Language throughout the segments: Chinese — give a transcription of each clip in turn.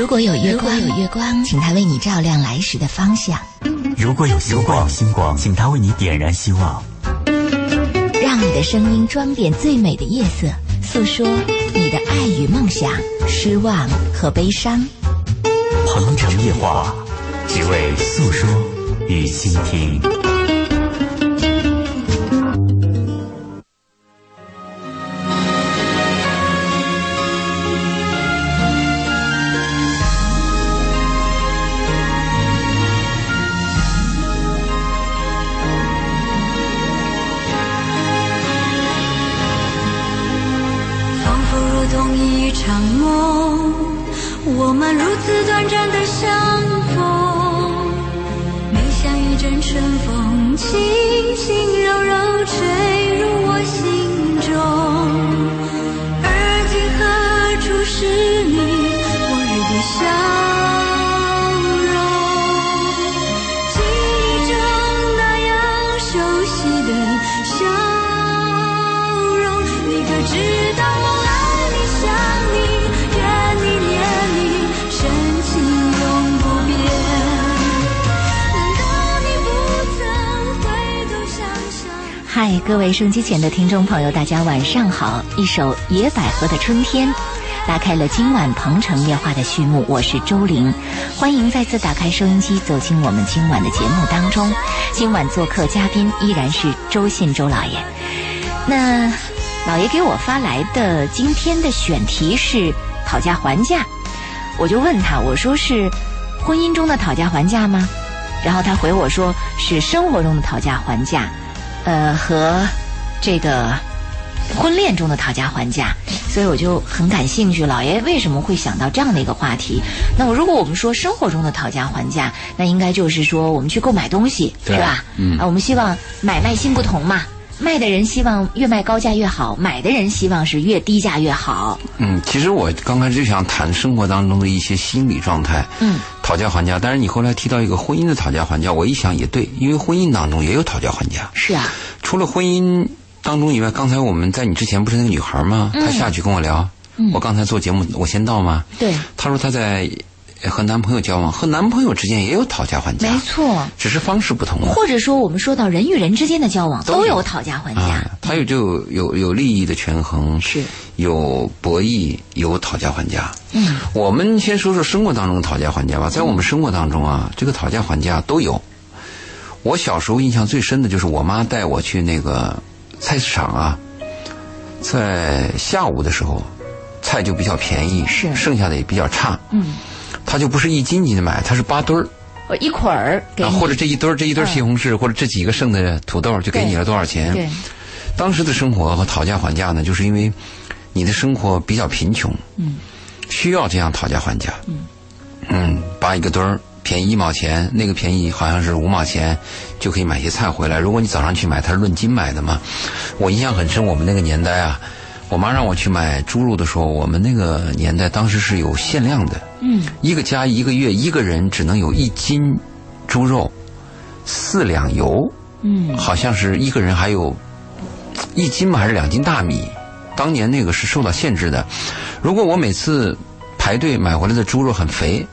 如果有月光，有月光，请它为你照亮来时的方向；如果有星光，星光，请它为你点燃希望。让你的声音装点最美的夜色，诉说你的爱与梦想、失望和悲伤。鹏城夜话，只为诉说与倾听。场梦我们如此短暂的相逢你像一阵春风轻轻柔柔吹入我心中。而今何处是各位收音机前的听众朋友，大家晚上好！一首《野百合的春天》，拉开了今晚鹏城夜话的序幕。我是周玲，欢迎再次打开收音机，走进我们今晚的节目当中。今晚做客嘉宾依然是周信周老爷。那老爷给我发来的今天的选题是讨价还价，我就问他，我说是婚姻中的讨价还价吗？然后他回我说是生活中的讨价还价。呃，和这个婚恋中的讨价还价，所以我就很感兴趣。老爷为什么会想到这样的一个话题？那我如果我们说生活中的讨价还价，那应该就是说我们去购买东西，是吧？嗯，啊，我们希望买卖性不同嘛。卖的人希望越卖高价越好，买的人希望是越低价越好。嗯，其实我刚开始就想谈生活当中的一些心理状态。嗯，讨价还价。但是你后来提到一个婚姻的讨价还价，我一想也对，因为婚姻当中也有讨价还价。是啊。除了婚姻当中以外，刚才我们在你之前不是那个女孩吗？她下去跟我聊。嗯。我刚才做节目，我先到吗？对。她说她在。和男朋友交往，和男朋友之间也有讨价还价，没错，只是方式不同了。或者说，我们说到人与人之间的交往，都有讨价还价。他有就有有利益的权衡，是有博弈，有讨价还价。嗯，我们先说说生活当中的讨价还价吧。在我们生活当中啊，这个讨价还价都有。我小时候印象最深的就是我妈带我去那个菜市场啊，在下午的时候，菜就比较便宜，是剩下的也比较差。嗯。他就不是一斤斤的买，它是八堆儿，一捆儿给，或者这一堆儿这一堆儿西红柿，或者这几个剩的土豆就给你了多少钱？对，当时的生活和讨价还价呢，就是因为你的生活比较贫穷，嗯，需要这样讨价还价，嗯，嗯，扒一个堆儿便宜一毛钱，那个便宜好像是五毛钱就可以买些菜回来。如果你早上去买，它是论斤买的嘛。我印象很深，我们那个年代啊。我妈让我去买猪肉的时候，我们那个年代当时是有限量的，嗯，一个家一个月一个人只能有一斤猪肉，四两油，嗯，好像是一个人还有一斤嘛还是两斤大米，当年那个是受到限制的。如果我每次排队买回来的猪肉很肥，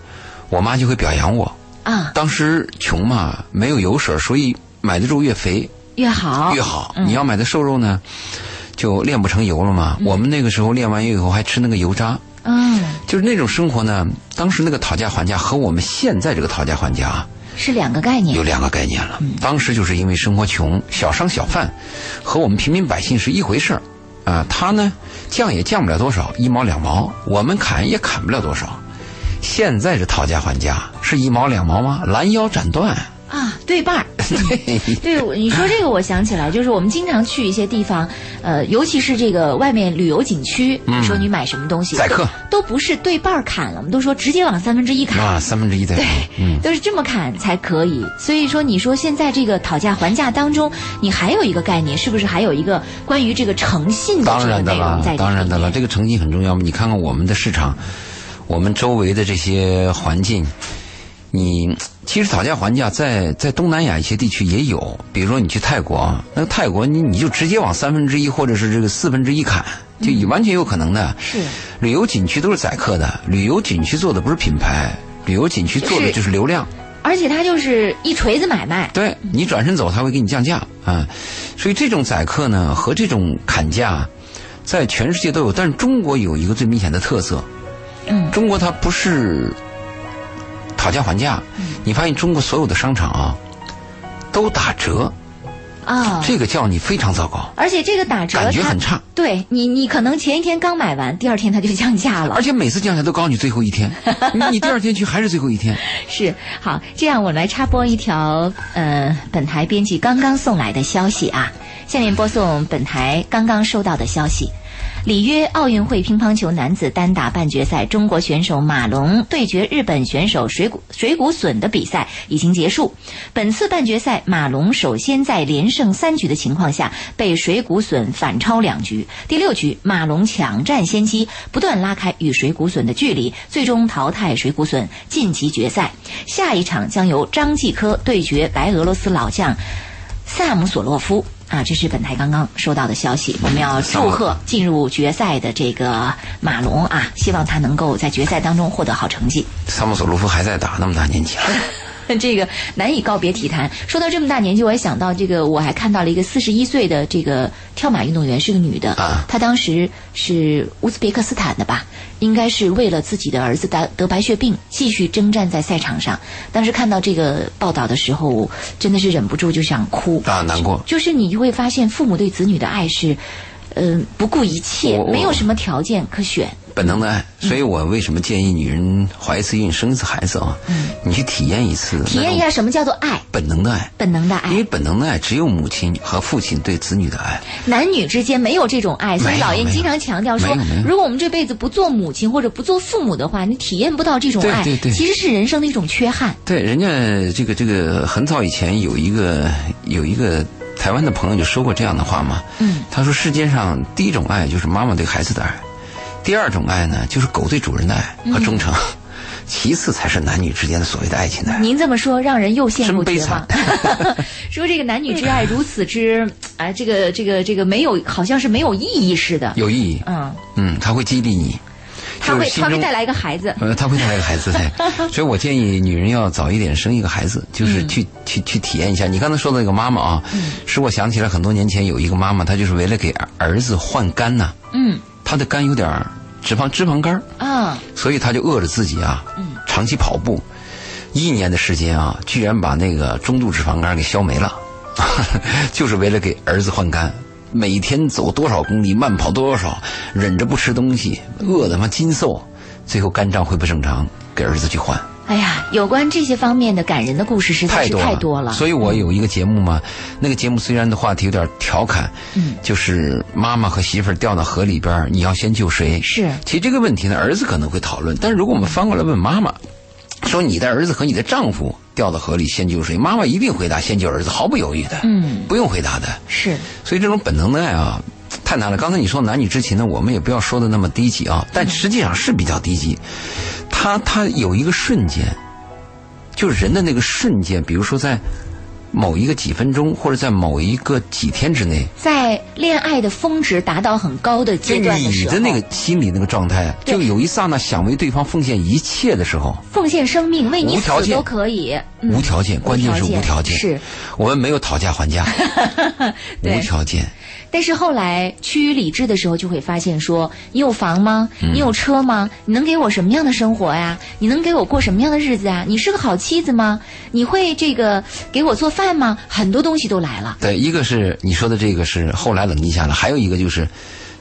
我妈就会表扬我啊。当时穷嘛，没有油水，所以买的肉越肥越好，越好。你要买的瘦肉呢？就炼不成油了嘛？我们那个时候炼完油以后还吃那个油渣。嗯，就是那种生活呢。当时那个讨价还价和我们现在这个讨价还价是两个概念，有两个概念了。当时就是因为生活穷，小商小贩和我们平民百姓是一回事儿啊。他呢降也降不了多少，一毛两毛；我们砍也砍不了多少。现在是讨价还价，是一毛两毛吗？拦腰斩断。啊，对半儿，对，你说这个，我想起来，就是我们经常去一些地方，呃，尤其是这个外面旅游景区，你说你买什么东西，宰客都不是对半儿砍了，我们都说直接往三分之一砍啊，三分之一对，嗯，都是这么砍才可以。所以说，你说现在这个讨价还价当中，你还有一个概念，是不是还有一个关于这个诚信的这个内容在？当然的了，这个诚信很重要你看看我们的市场，我们周围的这些环境。你其实讨价还价，在在东南亚一些地区也有，比如说你去泰国，那个泰国你你就直接往三分之一或者是这个四分之一砍，就也完全有可能的。是旅游景区都是宰客的，旅游景区做的不是品牌，旅游景区做的就是流量。而且它就是一锤子买卖。对你转身走，他会给你降价啊、所以这种宰客呢和这种砍价，在全世界都有，但是中国有一个最明显的特色，嗯中国它不是讨价还价，你发现中国所有的商场啊都打折，啊，这个叫你非常糟糕，而且这个打折感觉很差。对你，你可能前一天刚买完，第二天它就降价了而。且每次降价都告诉你最后一天，你 你第二天去还是最后一天。是好，这样我来插播一条呃，本台编辑刚刚送来的消息啊。下面播送本台刚刚收到的消息。里约奥运会乒乓球男子单打半决赛，中国选手马龙对决日本选手水谷水谷隼的比赛已经结束。本次半决赛，马龙首先在连胜三局的情况下被水谷隼反超两局。第六局，马龙抢占先机，不断拉开与水谷隼的距离，最终淘汰水谷隼晋级决赛。下一场将由张继科对决白俄罗斯老将萨姆索洛夫。啊，这是本台刚刚收到的消息，我们要祝贺进入决赛的这个马龙啊，希望他能够在决赛当中获得好成绩。萨姆索洛夫还在打，那么大年纪了。这个难以告别体坛。说到这么大年纪，我也想到这个，我还看到了一个四十一岁的这个跳马运动员，是个女的。啊她当时是乌兹别克斯坦的吧？应该是为了自己的儿子得得白血病，继续征战在赛场上。当时看到这个报道的时候，真的是忍不住就想哭啊难过就是你就会发现，父母对子女的爱是，呃，不顾一切没有什么条件可选。本能的爱，所以我为什么建议女人怀一次孕、生一次孩子啊？你去体验一次，嗯体验一下什么叫做爱，本能的爱。本能的爱因。为本能的爱只有母亲和父亲对子女的爱。男女之间没有这种爱，所以老燕经常强调说如果我们这辈子不做母亲或者不做父母的话，你体验不到这种爱，对对对其实是人生的一种缺憾。对，人家这个这个很早以前有一个有一个台湾的朋友就说过这样的话嘛。嗯，他说世界上第一种爱就是妈妈对孩子的爱，第二种爱呢就是狗对主人的爱和忠诚，其次才是男女之间的所谓的爱情的爱。您这么说，让人又羡慕真悲绝望惨。说这个男女之爱如此之哎，这个这个这个没有，好像是没有意义似的。有意义，嗯，嗯，它会激励你，他会他会带来一个孩子。呃，他会带来一个孩子，对，所以我建议女人要早一点生一个孩子，就是嗯去、去去体验一下。你刚才说的那个妈妈啊，使我想起来很多年前有一个妈妈，她就是为了给儿子换肝呐、嗯她的肝有点儿脂肪脂肪肝儿，啊，所以他就饿着自己啊，长期跑步，一年的时间啊，居然把那个中度脂肪肝给消没了，就是为了给儿子换肝。每天走多少公里，慢跑多少，忍着不吃东西，饿得妈筋瘦，最后肝脏恢复正常，给儿子去换。哎呀，有关这些方面的感人的故事实在是太多了。所以我有一个节目嘛，那个节目虽然的话题有点调侃，嗯，就是妈妈和媳妇儿掉到河里边，你要先救谁？是其实这个问题呢，儿子可能会讨论，但是如果我们翻过来问妈妈，说你的儿子和你的丈夫掉到河里，先救谁？妈妈一定回答先救儿子，毫不犹豫的，嗯，不用回答的。是所以这种本能的爱啊，太难了。刚才你说男女之情呢，我们也不要说的那么低级啊，但实际上是比较低级。他他有一个瞬间，就是人的那个瞬间，比如说在某一个几分钟，或者在某一个几天之内，在恋爱的峰值达到很高的阶就段的时候，你的那个心理那个状态，就有一刹那想为对方奉献一切的时候，奉献生命，为你无条件死都可以。嗯无条件，关键是无条件。是，我们没有讨价还价，对无条件。但是后来趋于理智的时候，就会发现说，你有房吗？嗯你有车吗？你能给我什么样的生活呀？你能给我过什么样的日子啊？你是个好妻子吗？你会这个给我做饭吗？很多东西都来了。对，一个是你说的这个是后来冷静下来，还有一个就是，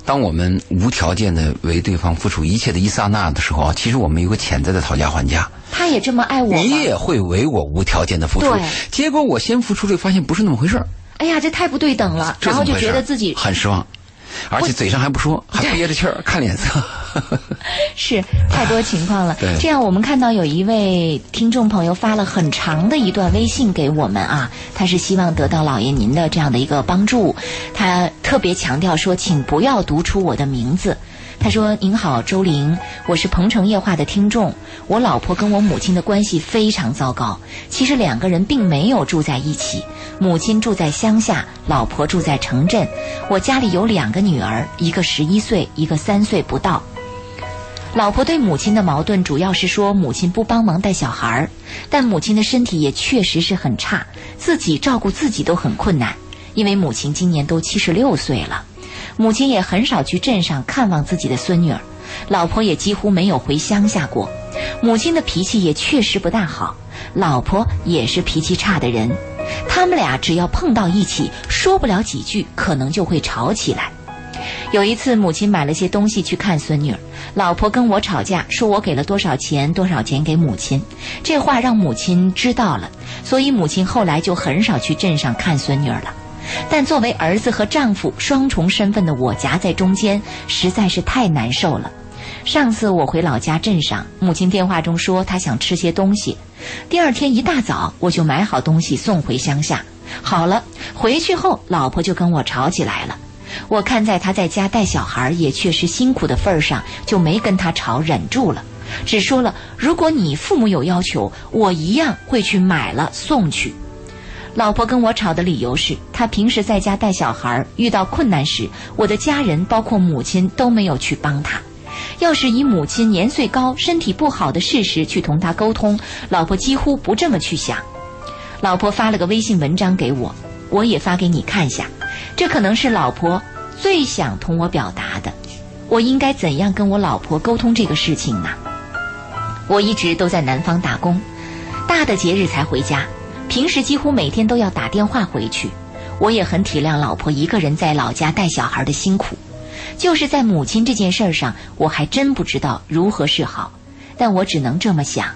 当我们无条件的为对方付出一切的一刹那的时候啊，其实我们有个潜在的讨价还价，他也这么爱我？你也会为我无条件的付出，结果我先付出了，发现不是那么回事儿，哎呀，这太不对等了，然后就觉得自己很失望，而且嘴上还不说，还憋着气儿看脸色。是太多情况了 对。这样，我们看到有一位听众朋友发了很长的一段微信给我们啊，他是希望得到老爷您的这样的一个帮助，他特别强调说，请不要读出我的名字。他说：“您好，周玲，我是鹏城夜话的听众。我老婆跟我母亲的关系非常糟糕。其实两个人并没有住在一起，母亲住在乡下，老婆住在城镇。我家里有两个女儿，一个十一岁，一个三岁不到。老婆对母亲的矛盾主要是说母亲不帮忙带小孩儿，但母亲的身体也确实是很差，自己照顾自己都很困难，因为母亲今年都七十六岁了。”母亲也很少去镇上看望自己的孙女儿，老婆也几乎没有回乡下过。母亲的脾气也确实不大好，老婆也是脾气差的人。他们俩只要碰到一起，说不了几句，可能就会吵起来。有一次，母亲买了些东西去看孙女儿，老婆跟我吵架，说我给了多少钱，多少钱给母亲。这话让母亲知道了，所以母亲后来就很少去镇上看孙女儿了。但作为儿子和丈夫双重身份的我夹在中间，实在是太难受了。上次我回老家镇上，母亲电话中说她想吃些东西，第二天一大早我就买好东西送回乡下。好了，回去后老婆就跟我吵起来了。我看在她在家带小孩也确实辛苦的份上，就没跟她吵，忍住了，只说了如果你父母有要求，我一样会去买了送去。老婆跟我吵的理由是，她平时在家带小孩，遇到困难时，我的家人包括母亲都没有去帮她。要是以母亲年岁高、身体不好的事实去同她沟通，老婆几乎不这么去想。老婆发了个微信文章给我，我也发给你看下。这可能是老婆最想同我表达的。我应该怎样跟我老婆沟通这个事情呢？我一直都在南方打工，大的节日才回家。平时几乎每天都要打电话回去，我也很体谅老婆一个人在老家带小孩的辛苦，就是在母亲这件事上，我还真不知道如何是好。但我只能这么想：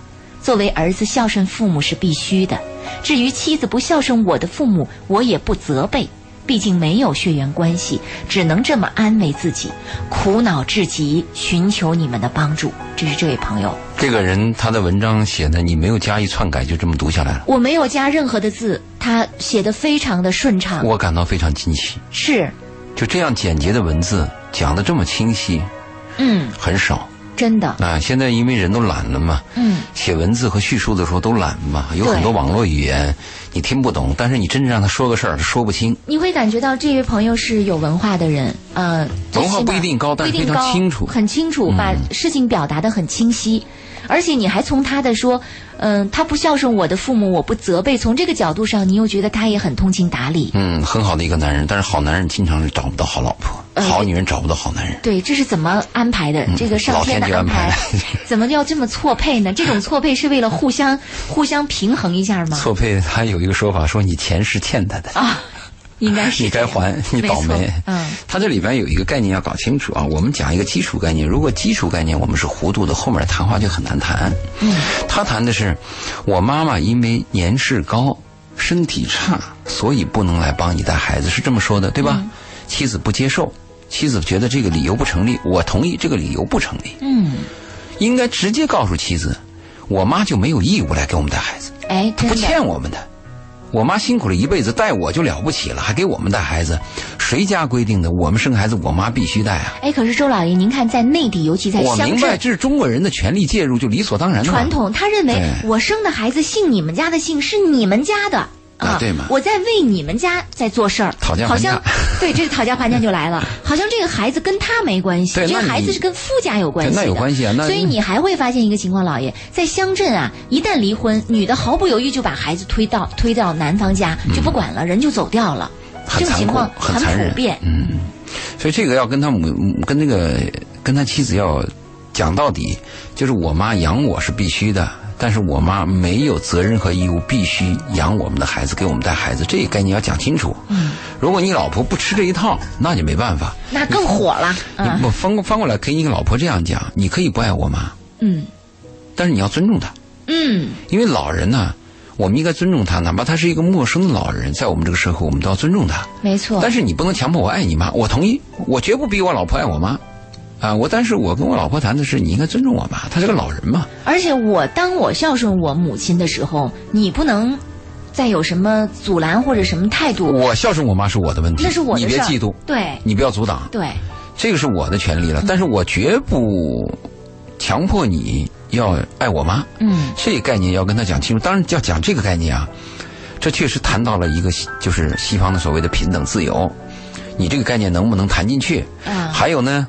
作为儿子，孝顺父母是必须的。至于妻子不孝顺我的父母，我也不责备。毕竟没有血缘关系，只能这么安慰自己，苦恼至极，寻求你们的帮助。这是这位朋友，这个人他的文章写的，你没有加一篡改，就这么读下来了。我没有加任何的字，他写的非常的顺畅，我感到非常惊奇。是，就这样简洁的文字，讲的这么清晰，嗯，很少。真的啊！现在因为人都懒了嘛，嗯，写文字和叙述的时候都懒嘛，有很多网络语言你听不懂，但是你真正让他说个事儿，他说不清。你会感觉到这位朋友是有文化的人，呃，文化不一定高，但是非常清楚，很清楚，把事情表达的很清晰。而且你还从他的说，嗯，他不孝顺我的父母，我不责备。从这个角度上，你又觉得他也很通情达理。嗯，很好的一个男人，但是好男人经常是找不到好老婆，好女人找不到好男人。对，这是怎么安排的？这个上天的安排，怎么要这么错配呢？这种错配是为了互相互相平衡一下吗？错配，他有一个说法，说你钱是欠他的啊。应该是 你该还，你倒霉。嗯，他这里边有一个概念要搞清楚啊。我们讲一个基础概念，如果基础概念我们是糊涂的，后面谈话就很难谈。嗯，他谈的是我妈妈因为年事高，身体差，所以不能来帮你带孩子，是这么说的，对吧？妻子不接受，妻子觉得这个理由不成立，我同意这个理由不成立。嗯，应该直接告诉妻子，我妈就没有义务来给我们带孩子，哎，不欠我们的。我妈辛苦了一辈子带我就了不起了，还给我们带孩子，谁家规定的？我们生孩子，我妈必须带啊！哎，可是周老爷，您看在内地，尤其在乡镇，我明白这是中国人的权利介入，就理所当然的传统。他认为我生的孩子姓你们家的姓，是你们家的。啊，对吗？我在为你们家在做事儿，讨价还价，对，这个讨价还价就来了，好像这个孩子跟他没关系，这个孩子是跟夫家有关系，那有关系啊。那所以你还会发现一个情况，老爷在乡镇啊，一旦离婚，女的毫不犹豫就把孩子推到推到男方家，就不管了，人就走掉了，这种情况很普遍。嗯，所以这个要跟他母跟那个跟他妻子要讲到底，就是我妈养我是必须的。但是我妈没有责任和义务必须养我们的孩子，给我们带孩子，这个概念要讲清楚。嗯，如果你老婆不吃这一套，那就没办法。那更火了。你不翻过翻过来，给你个老婆这样讲，你可以不爱我妈。嗯，但是你要尊重她。嗯，因为老人呢，我们应该尊重他，哪怕他是一个陌生的老人，在我们这个社会，我们都要尊重他。没错。但是你不能强迫我爱你妈，我同意，我绝不逼我老婆爱我妈。啊，我但是我跟我老婆谈的是，你应该尊重我妈，她是个老人嘛。而且我当我孝顺我母亲的时候，你不能再有什么阻拦或者什么态度。我孝顺我妈是我的问题，那是我的你别嫉妒，对，你不要阻挡。对，这个是我的权利了，但是我绝不强迫你要爱我妈。嗯这个概念要跟他讲清楚。当然要讲这个概念啊，这确实谈到了一个西就是西方的所谓的平等自由，你这个概念能不能谈进去？啊，还有呢，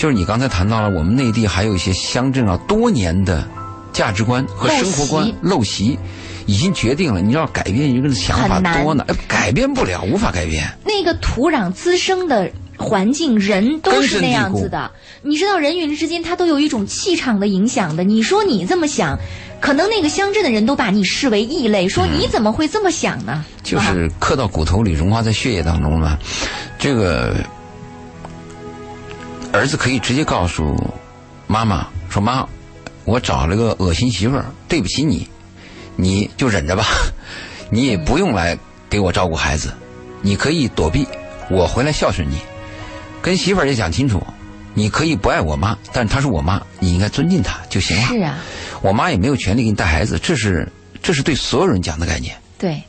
就是你刚才谈到了我们内地还有一些乡镇啊，多年的价值观和生活观陋习。已经决定了，你要改变一个人的想法多难，呃改变不了，无法改变。那个土壤滋生的环境，人都是那样子的。你知道，人与人之间他都有一种气场的影响的。你说你这么想，可能那个乡镇的人都把你视为异类，说你怎么会这么想呢？就是刻到骨头里，融化在血液当中了。这个儿子可以直接告诉妈妈说：“妈，我找了个恶心媳妇儿，对不起你，你就忍着吧，你也不用来给我照顾孩子，你可以躲避，我回来孝顺你。跟媳妇儿也讲清楚，你可以不爱我妈，但是她是我妈，你应该尊敬她就行了。是啊，我妈也没有权利给你带孩子，这是这是对所有人讲的概念。对，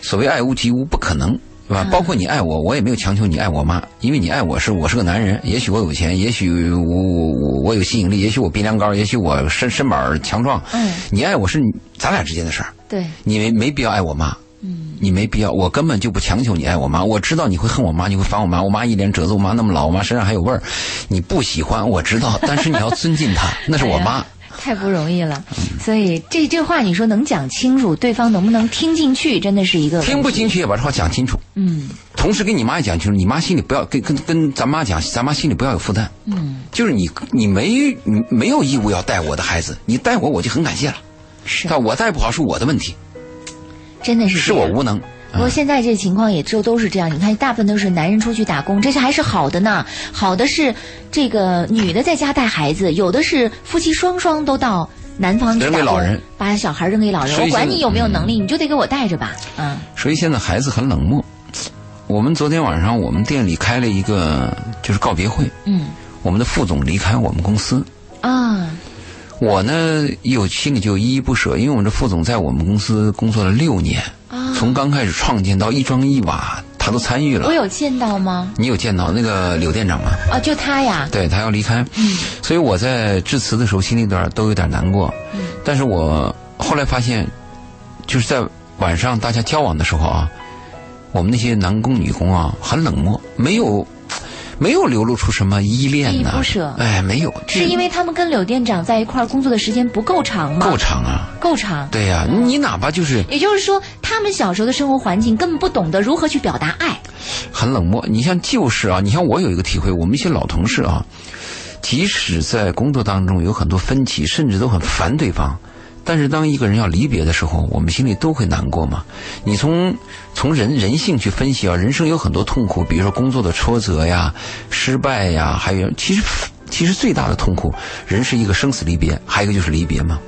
所谓爱屋及乌，不可能，是吧？包括你爱我，我也没有强求你爱我妈，因为你爱我是我是个男人，也许我有钱，也许我我我我有吸引力，也许我鼻梁高，也许我身身板儿强壮。嗯，你爱我是咱俩之间的事儿，对，你没没必要爱我妈。嗯，你没必要，我根本就不强求你爱我妈。我知道你会恨我妈，你会烦我妈。我妈一脸褶子，我妈那么老，我妈身上还有味儿，你不喜欢，我知道，但是你要尊敬她，那是我妈。太不容易了。所以这这话你说能讲清楚，对方能不能听进去，真的是一个听不进去也把这话讲清楚。嗯同时跟你妈也讲清楚，你妈心里不要跟跟跟咱妈讲，咱妈心里不要有负担。嗯，就是你你没你没有义务要带我的孩子，你带我我就很感谢了。是，但我带不好是我的问题，真的是是我无能。不过现在这情况也就都是这样，你看大部分都是男人出去打工，这是还是好的呢。好的是这个女的在家带孩子，有的是夫妻双双都到南方去打工，扔给老人把小孩扔给老人。我管你有没有能力，你就得给我带着吧。嗯所以现在孩子很冷漠。我们昨天晚上我们店里开了一个就是告别会，嗯我们的副总离开我们公司，啊我呢有心里就依依不舍，因为我们这副总在我们公司工作了六年，啊，从刚开始创建到一砖一瓦，他都参与了我。有见到吗？你有见到那个柳店长吗？啊，就他呀。对他要离开，嗯所以我在致辞的时候心里边都有点难过。嗯但是我后来发现，就是在晚上大家交往的时候啊，我们那些男工女工啊很冷漠，没有没有流露出什么依恋呐、依依不舍哎，没有，是因为他们跟柳店长在一块儿工作的时间不够长吗？够长啊。够长。对呀、你哪怕就是也就是说，他们小时候的生活环境根本不懂得如何去表达爱。很冷漠。你像旧事啊，你像我有一个体会，我们一些老同事啊，即使在工作当中有很多分歧，甚至都很烦对方，但是当一个人要离别的时候，我们心里都会难过嘛。你从从人人性去分析啊，人生有很多痛苦，比如说工作的挫折呀、失败呀，还有其实其实最大的痛苦，人是一个生死离别，还有一个就是离别嘛。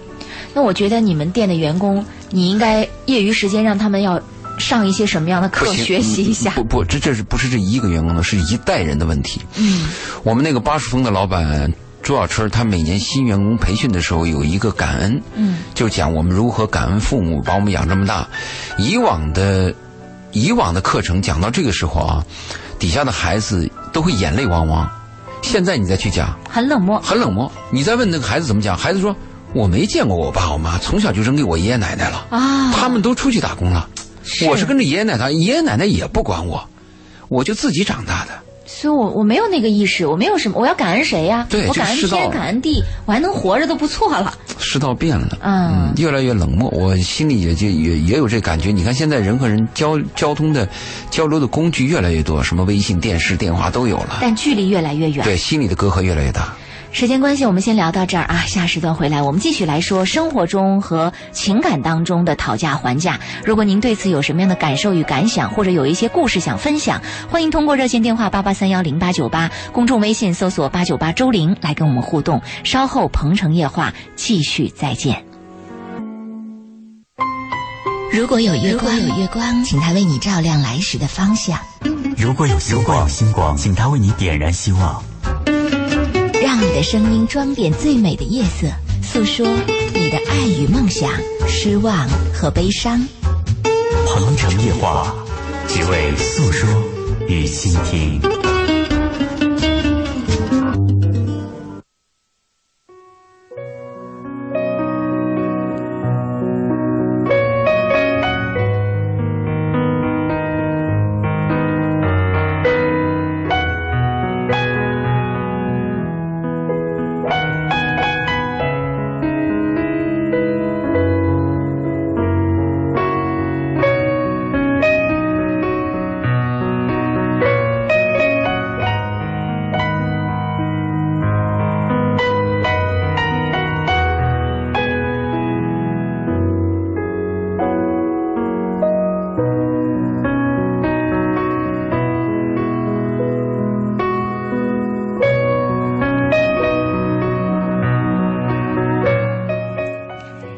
那我觉得你们店的员工，你应该业余时间让他们要上一些什么样的课，学习一下。不不，这这是不是这一个员工的，是一代人的问题。嗯我们那个巴蜀丰的老板朱小春，他每年新员工培训的时候有一个感恩，嗯就讲我们如何感恩父母把我们养这么大。以往的以往的课程讲到这个时候啊，底下的孩子都会眼泪汪汪。现在你再去讲，很冷漠。很冷漠。你再问那个孩子怎么讲，孩子说我没见过我爸我妈，从小就扔给我爷爷奶奶了，啊，他们都出去打工了，是我是跟着爷爷奶奶，爷爷奶奶也不管我，我就自己长大的。所以我我没有那个意识，我没有什么，我要感恩谁呀、对我感恩天，感恩地，我还能活着都不错了。世道变了，嗯越来越冷漠，我心里也就也也有这感觉。你看现在人和人交交通的交流的工具越来越多，什么微信、电视、电话都有了，但距离越来越远。对，心里的隔阂越来越大。时间关系，我们先聊到这儿啊。下时段回来，我们继续来说生活中和情感当中的讨价还价。如果您对此有什么样的感受与感想，或者有一些故事想分享，欢迎通过热线电话八八三幺零八九八，公众微信搜索八九八周玲来跟我们互动。稍后鹏城夜话继续再见。如果有月光，有月光，请它为你照亮来时的方向，如果有星光，有星光，请它为你点燃希望。让你的声音装点最美的夜色，诉说你的爱与梦想、失望和悲伤。鹏城夜话，只为诉说与倾听。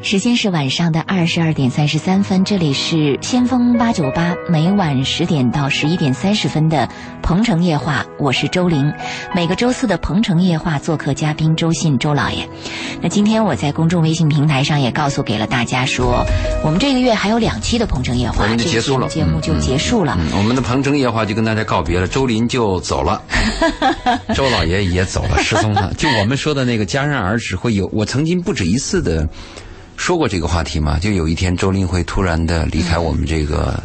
时间是晚上的二十二点三十三分，这里是先锋八九八，每晚十点到十一点三十分的《鹏城夜话》，我是周玲。每个周四的《鹏城夜话》做客嘉宾周信周老爷。那今天我在公众微信平台上也告诉给了大家说，我们这个月还有两期的《鹏城夜话》，就结束了，节目就结束了。我们的《鹏城夜话》就跟大家告别了，周林就走了，周老爷也走了，失踪了。就我们说的那个戛然而止，会有我曾经不止一次的。说过这个话题吗？就有一天周林会突然的离开我们这个。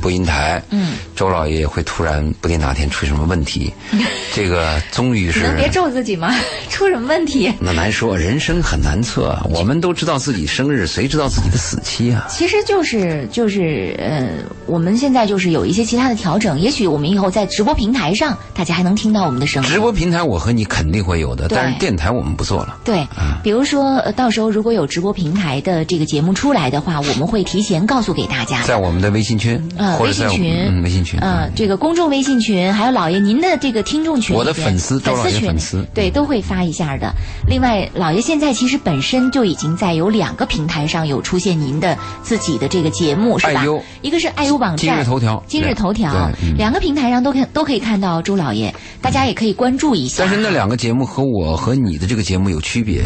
播音台，嗯，周老爷会突然不定哪天出什么问题，这个终于是能别咒自己吗？出什么问题？那难说，人生很难测。我们都知道自己生日，谁知道自己的死期啊？其实就是就是呃，我们现在就是有一些其他的调整，也许我们以后在直播平台上，大家还能听到我们的声音。直播平台我和你肯定会有的，但是电台我们不做了。对，比如说到时候如果有直播平台的这个节目出来的话，我们会提前告诉给大家，在我们的微信群。微信群，微信群，嗯，这个公众微信群，还有老爷您的这个听众群，我的粉丝，粉丝群，粉丝，对，都会发一下的。另外，老爷现在其实本身就已经在有两个平台上有出现您的自己的这个节目，是吧？一个是爱优网站，今日头条，今日头条，两个平台上都看都可以看到周老爷，大家也可以关注一下。但是那两个节目和我和你的这个节目有区别，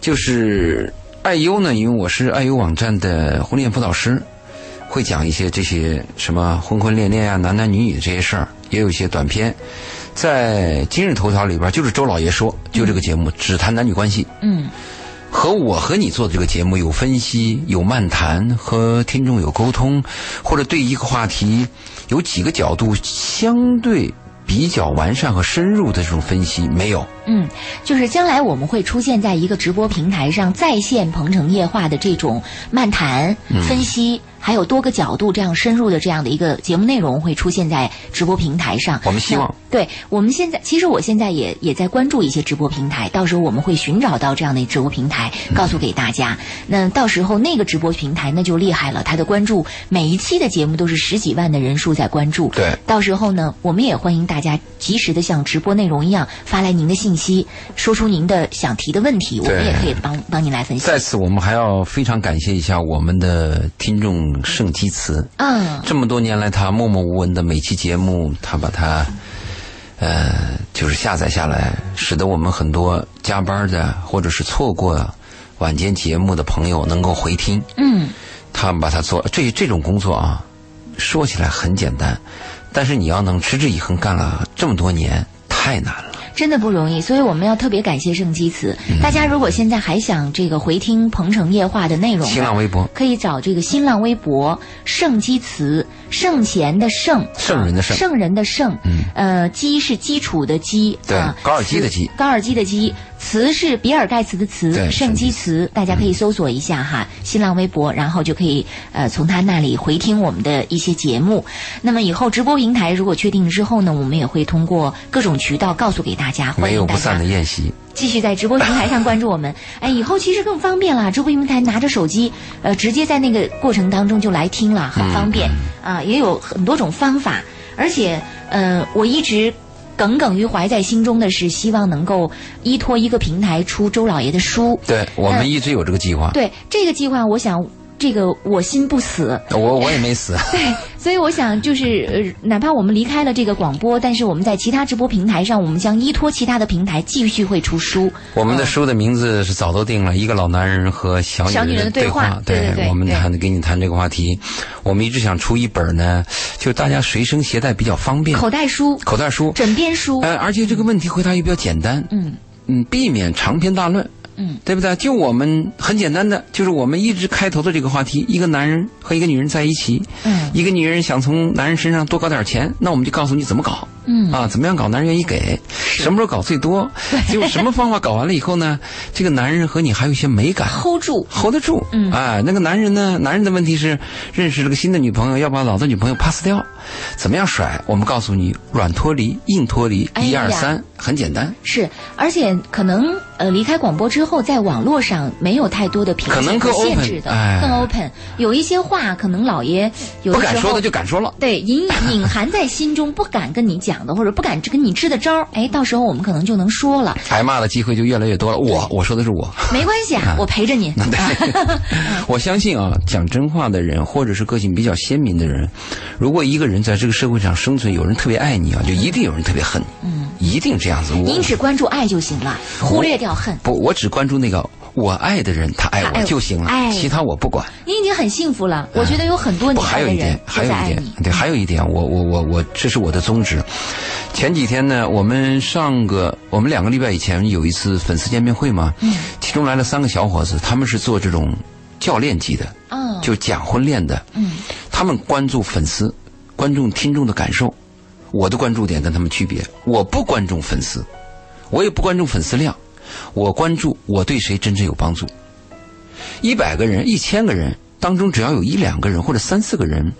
就是爱优呢，因为我是爱优网站的婚恋辅导师。会讲一些这些什么婚婚恋恋啊、男男女女的这些事儿，也有一些短片，在今日头条里边，就是周老爷说，就这个节目只谈男女关系。嗯，和我和你做的这个节目有分析、有漫谈，和听众有沟通，或者对一个话题有几个角度相对。比较完善和深入的这种分析没有。嗯，就是将来我们会出现在一个直播平台上，在线《鹏城夜话》的这种漫谈分析，还有多个角度这样深入的这样的一个节目内容会出现在直播平台上。我们希望，对我们现在，其实我现在也也在关注一些直播平台，到时候我们会寻找到这样的直播平台，告诉给大家。那到时候那个直播平台那就厉害了，它的关注每一期的节目都是十几万的人数在关注。对，到时候呢，我们也欢迎大。大家及时的像直播内容一样发来您的信息，说出您的想提的问题，我们也可以帮帮您来分析。在此，我们还要非常感谢一下我们的听众盛基茨。嗯，这么多年来，他默默无闻的每期节目，他把它，呃，就是下载下来，使得我们很多加班的或者是错过晚间节目的朋友能够回听。嗯，他把它做这这种工作啊，说起来很简单。但是你要能持之以恒干了这么多年，太难了，真的不容易。所以我们要特别感谢盛基慈。大家如果现在还想这个回听《鹏城夜话》的内容，新浪微博可以找这个新浪微博盛基慈，圣贤的圣，圣人的圣，圣人的圣，嗯，呃，基是基础的基，对，高尔基的基，高尔基的基。词是比尔盖茨的词，圣基词，大家可以搜索一下哈，新浪微博，然后就可以呃从他那里回听我们的一些节目。那么以后直播平台如果确定之后呢，我们也会通过各种渠道告诉给大家。没有不散的宴席，继续在直播平台上关注我们。哎，以后其实更方便了，直播平台拿着手机，呃，直接在那个过程当中就来听了，很方便啊，也有很多种方法。而且，呃，我一直。耿耿于怀在心中的是，希望能够依托一个平台出周老爷的书。对我们一直有这个计划。对这个计划，我想。这个我心不死，我我也没死。对，所以我想就是呃，哪怕我们离开了这个广播，但是我们在其他直播平台上，我们将依托其他的平台继续会出书。我们的书的名字是早都定了，一个老男人和小女人的对话。对对对，我们谈给你谈这个话题，我们一直想出一本呢，就大家随身携带比较方便。口袋书，口袋书，枕边书。呃，而且这个问题回答也比较简单。嗯嗯，避免长篇大论。嗯，对不对？就我们很简单的，就是我们一直开头的这个话题：一个男人和一个女人在一起，嗯，一个女人想从男人身上多搞点钱，那我们就告诉你怎么搞，嗯。啊，怎么样搞男人愿意给，什么时候搞最多，就什么方法搞完了以后呢，这个男人和你还有一些美感，hold 住，hold 得住，嗯，哎，那个男人呢，男人的问题是认识了个新的女朋友，要把老的女朋友 pass 掉，怎么样甩？我们告诉你，软脱离，硬脱离，一二三，很简单。是，而且可能。呃离开广播之后，在网络上没有太多的评可能更价和限 open，制的，哎更 open。有一些话可能老爷有的时候不敢说的就敢说了。对，隐隐含在心中，不敢跟你讲的，或者不敢跟你支的招儿，哎，到时候我们可能就能说了。挨骂的机会就越来越多了。我我说的是我，没关系啊，我陪着你。我相信啊，讲真话的人，或者是个性比较鲜明的人，如果一个人在这个社会上生存，有人特别爱你啊，就一定有人特别恨你。嗯，一定这样子。您只关注爱就行了，忽略掉恨。不，我只关注那个我爱的人，他爱我我就行了，哎其他我不管。你已经很幸福了，我觉得有很多你不，还爱的人有一点，还有一点。对，还有一点，我我我我，这是我的宗旨。前几天呢，我们上个我们两个礼拜以前有一次粉丝见面会嘛，嗯，其中来了三个小伙子，他们是做这种教练级的，嗯，就讲婚恋的，嗯，他们关注粉丝、观众听众的感受。我的关注点跟他们区别，我不关注粉丝，我也不关注粉丝量，我关注我对谁真正有帮助。一百个人、一千个人当中，只要有一两个人或者三四个人，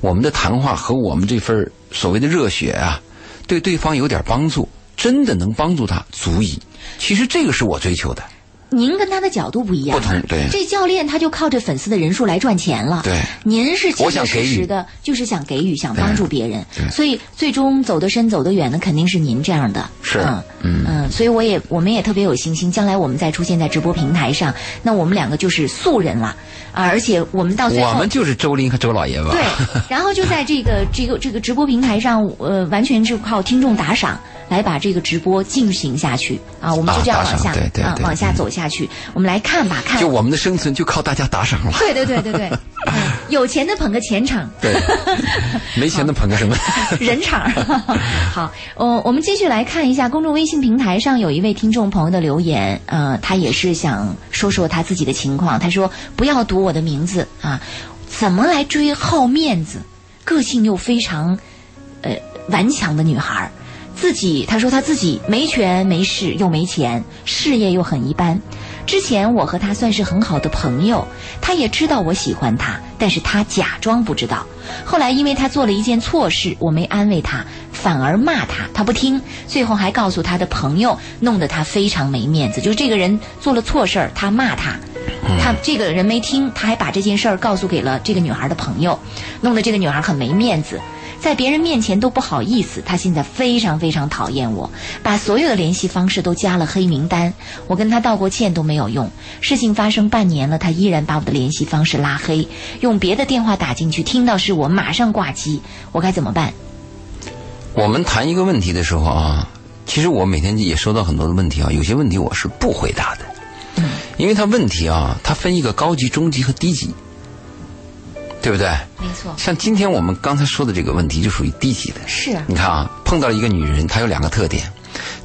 我们的谈话和我们这份所谓的热血啊，对对方有点帮助，真的能帮助他，足矣。其实这个是我追求的。您跟他的角度不一样啊，不同对。这教练他就靠着粉丝的人数来赚钱了。对。您是切切实实的，就是想给予，想帮助别人。所以最终走得深、走得远的肯定是您这样的。是。嗯嗯。嗯，所以我也我们也特别有信心，将来我们再出现在直播平台上，那我们两个就是素人了啊！而且我们到最后我们就是周林和周老爷吧？对，然后就在这个这个这个直播平台上，呃，完全是靠听众打赏来把这个直播进行下去啊，我们就这样往下啊对对对往下走下去，我们来看吧，看就我们的生存就靠大家打赏了。对对对对对，嗯有钱的捧个钱场，对，没钱的捧个什么？人场。好，呃，我们继续来看一下公众微信平台上有一位听众朋友的留言，呃，他也是想说说他自己的情况。他说：“不要读我的名字啊，怎么来追好面子，个性又非常，呃，顽强的女孩儿。”自己，他说他自己没权没势又没钱，事业又很一般。之前我和他算是很好的朋友，他也知道我喜欢他，但是他假装不知道。后来因为他做了一件错事，我没安慰他，反而骂他，他不听，最后还告诉他的朋友，弄得他非常没面子。就是这个人做了错事儿，他骂他，他这个人没听，他还把这件事儿告诉给了这个女孩的朋友，弄得这个女孩很没面子。在别人面前都不好意思，他现在非常非常讨厌我，把所有的联系方式都加了黑名单。我跟他道过歉都没有用，事情发生半年了，他依然把我的联系方式拉黑，用别的电话打进去，听到是我马上挂机，我该怎么办？我们谈一个问题的时候啊，其实我每天也收到很多的问题啊，有些问题我是不回答的，因为他问题啊，他分一个高级、中级和低级，对不对？没错，像今天我们刚才说的这个问题就属于低级的。是啊你看啊，碰到了一个女人，她有两个特点，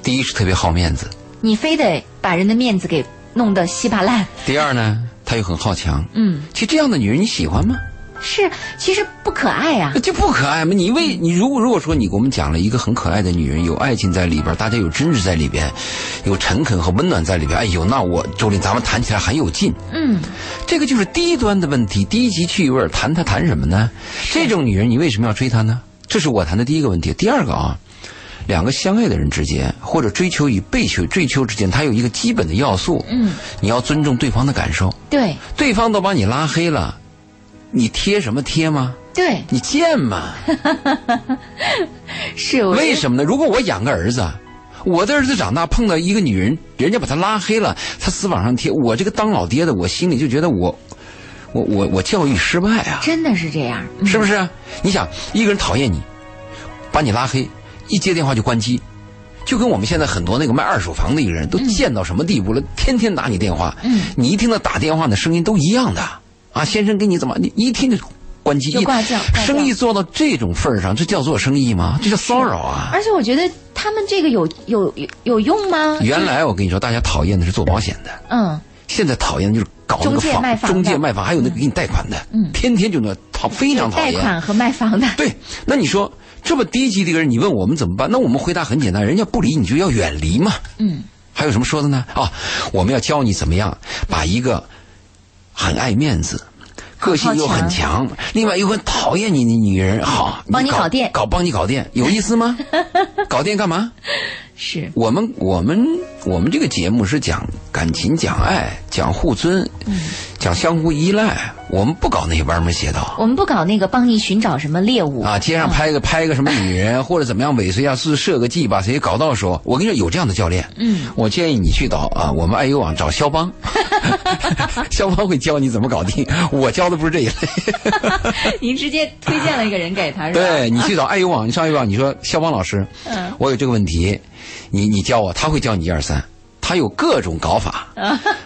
第一是特别好面子，你非得把人的面子给弄得稀巴烂。第二呢，她又很好强。嗯，其实这样的女人你喜欢吗？是，其实不可爱啊那。就不可爱吗？你为你如果如果说你给我们讲了一个很可爱的女人，有爱情在里边，大家有真挚在里边，有诚恳和温暖在里边，哎呦，那我周林咱们谈起来很有劲。嗯，这个就是低端的问题，低级趣味，谈它谈什么呢？这种女人你为什么要追她呢？这是我谈的第一个问题。第二个啊，两个相爱的人之间，或者追求与被求追求之间，它有一个基本的要素，嗯，你要尊重对方的感受。对对方都把你拉黑了，你贴什么贴吗？对，你贱吗？是。我为什么呢？如果我养个儿子，我的儿子长大碰到一个女人，人家把他拉黑了，他死往上贴，我这个当老爹的，我心里就觉得我，我我我教育失败啊，真的是这样？嗯是不是？你想，一个人讨厌你，把你拉黑，一接电话就关机。就跟我们现在很多那个卖二手房的一个人都贱到什么地步了，天天打你电话，嗯你一听到打电话的声音都一样的啊，先生给你怎么，你你一听就关机，就挂掉生意做到这种份儿上，这叫做生意吗？这叫骚扰啊！而且我觉得他们这个有有有有用吗？原来我跟你说，大家讨厌的是做保险的，嗯，现在讨厌的就是搞那个中介卖房中介卖房，还有那个给你贷款的，嗯天天就那讨非常讨厌。贷款和卖房的，对，那你说这么低级的一个人，你问我们怎么办？那我们回答很简单，人家不理你就要远离嘛。嗯，还有什么说的呢？啊，我们要教你怎么样把一个很爱面子。个性又很强，另外又很讨厌你的女人，好，帮你搞店搞帮你搞店，有意思吗？搞店干嘛？是。我们我们我们这个节目是讲感情、讲爱、讲互尊、讲相互依赖，我们不搞那些歪门邪道。我们不搞那个帮你寻找什么猎物。啊，街上拍个拍个什么女人，或者怎么样尾随啊，是设个计把谁搞到的时候，我跟你说有这样的教练，嗯，我建议你去找啊，我们爱优网找肖邦，肖邦会教你怎么搞定，我教的不是这一类。您直接推荐了一个人给他，是吧？对你去找爱优网，你上爱优网，你说肖邦老师，嗯，我有这个问题，你你教我，他会教你一二三。他有各种搞法，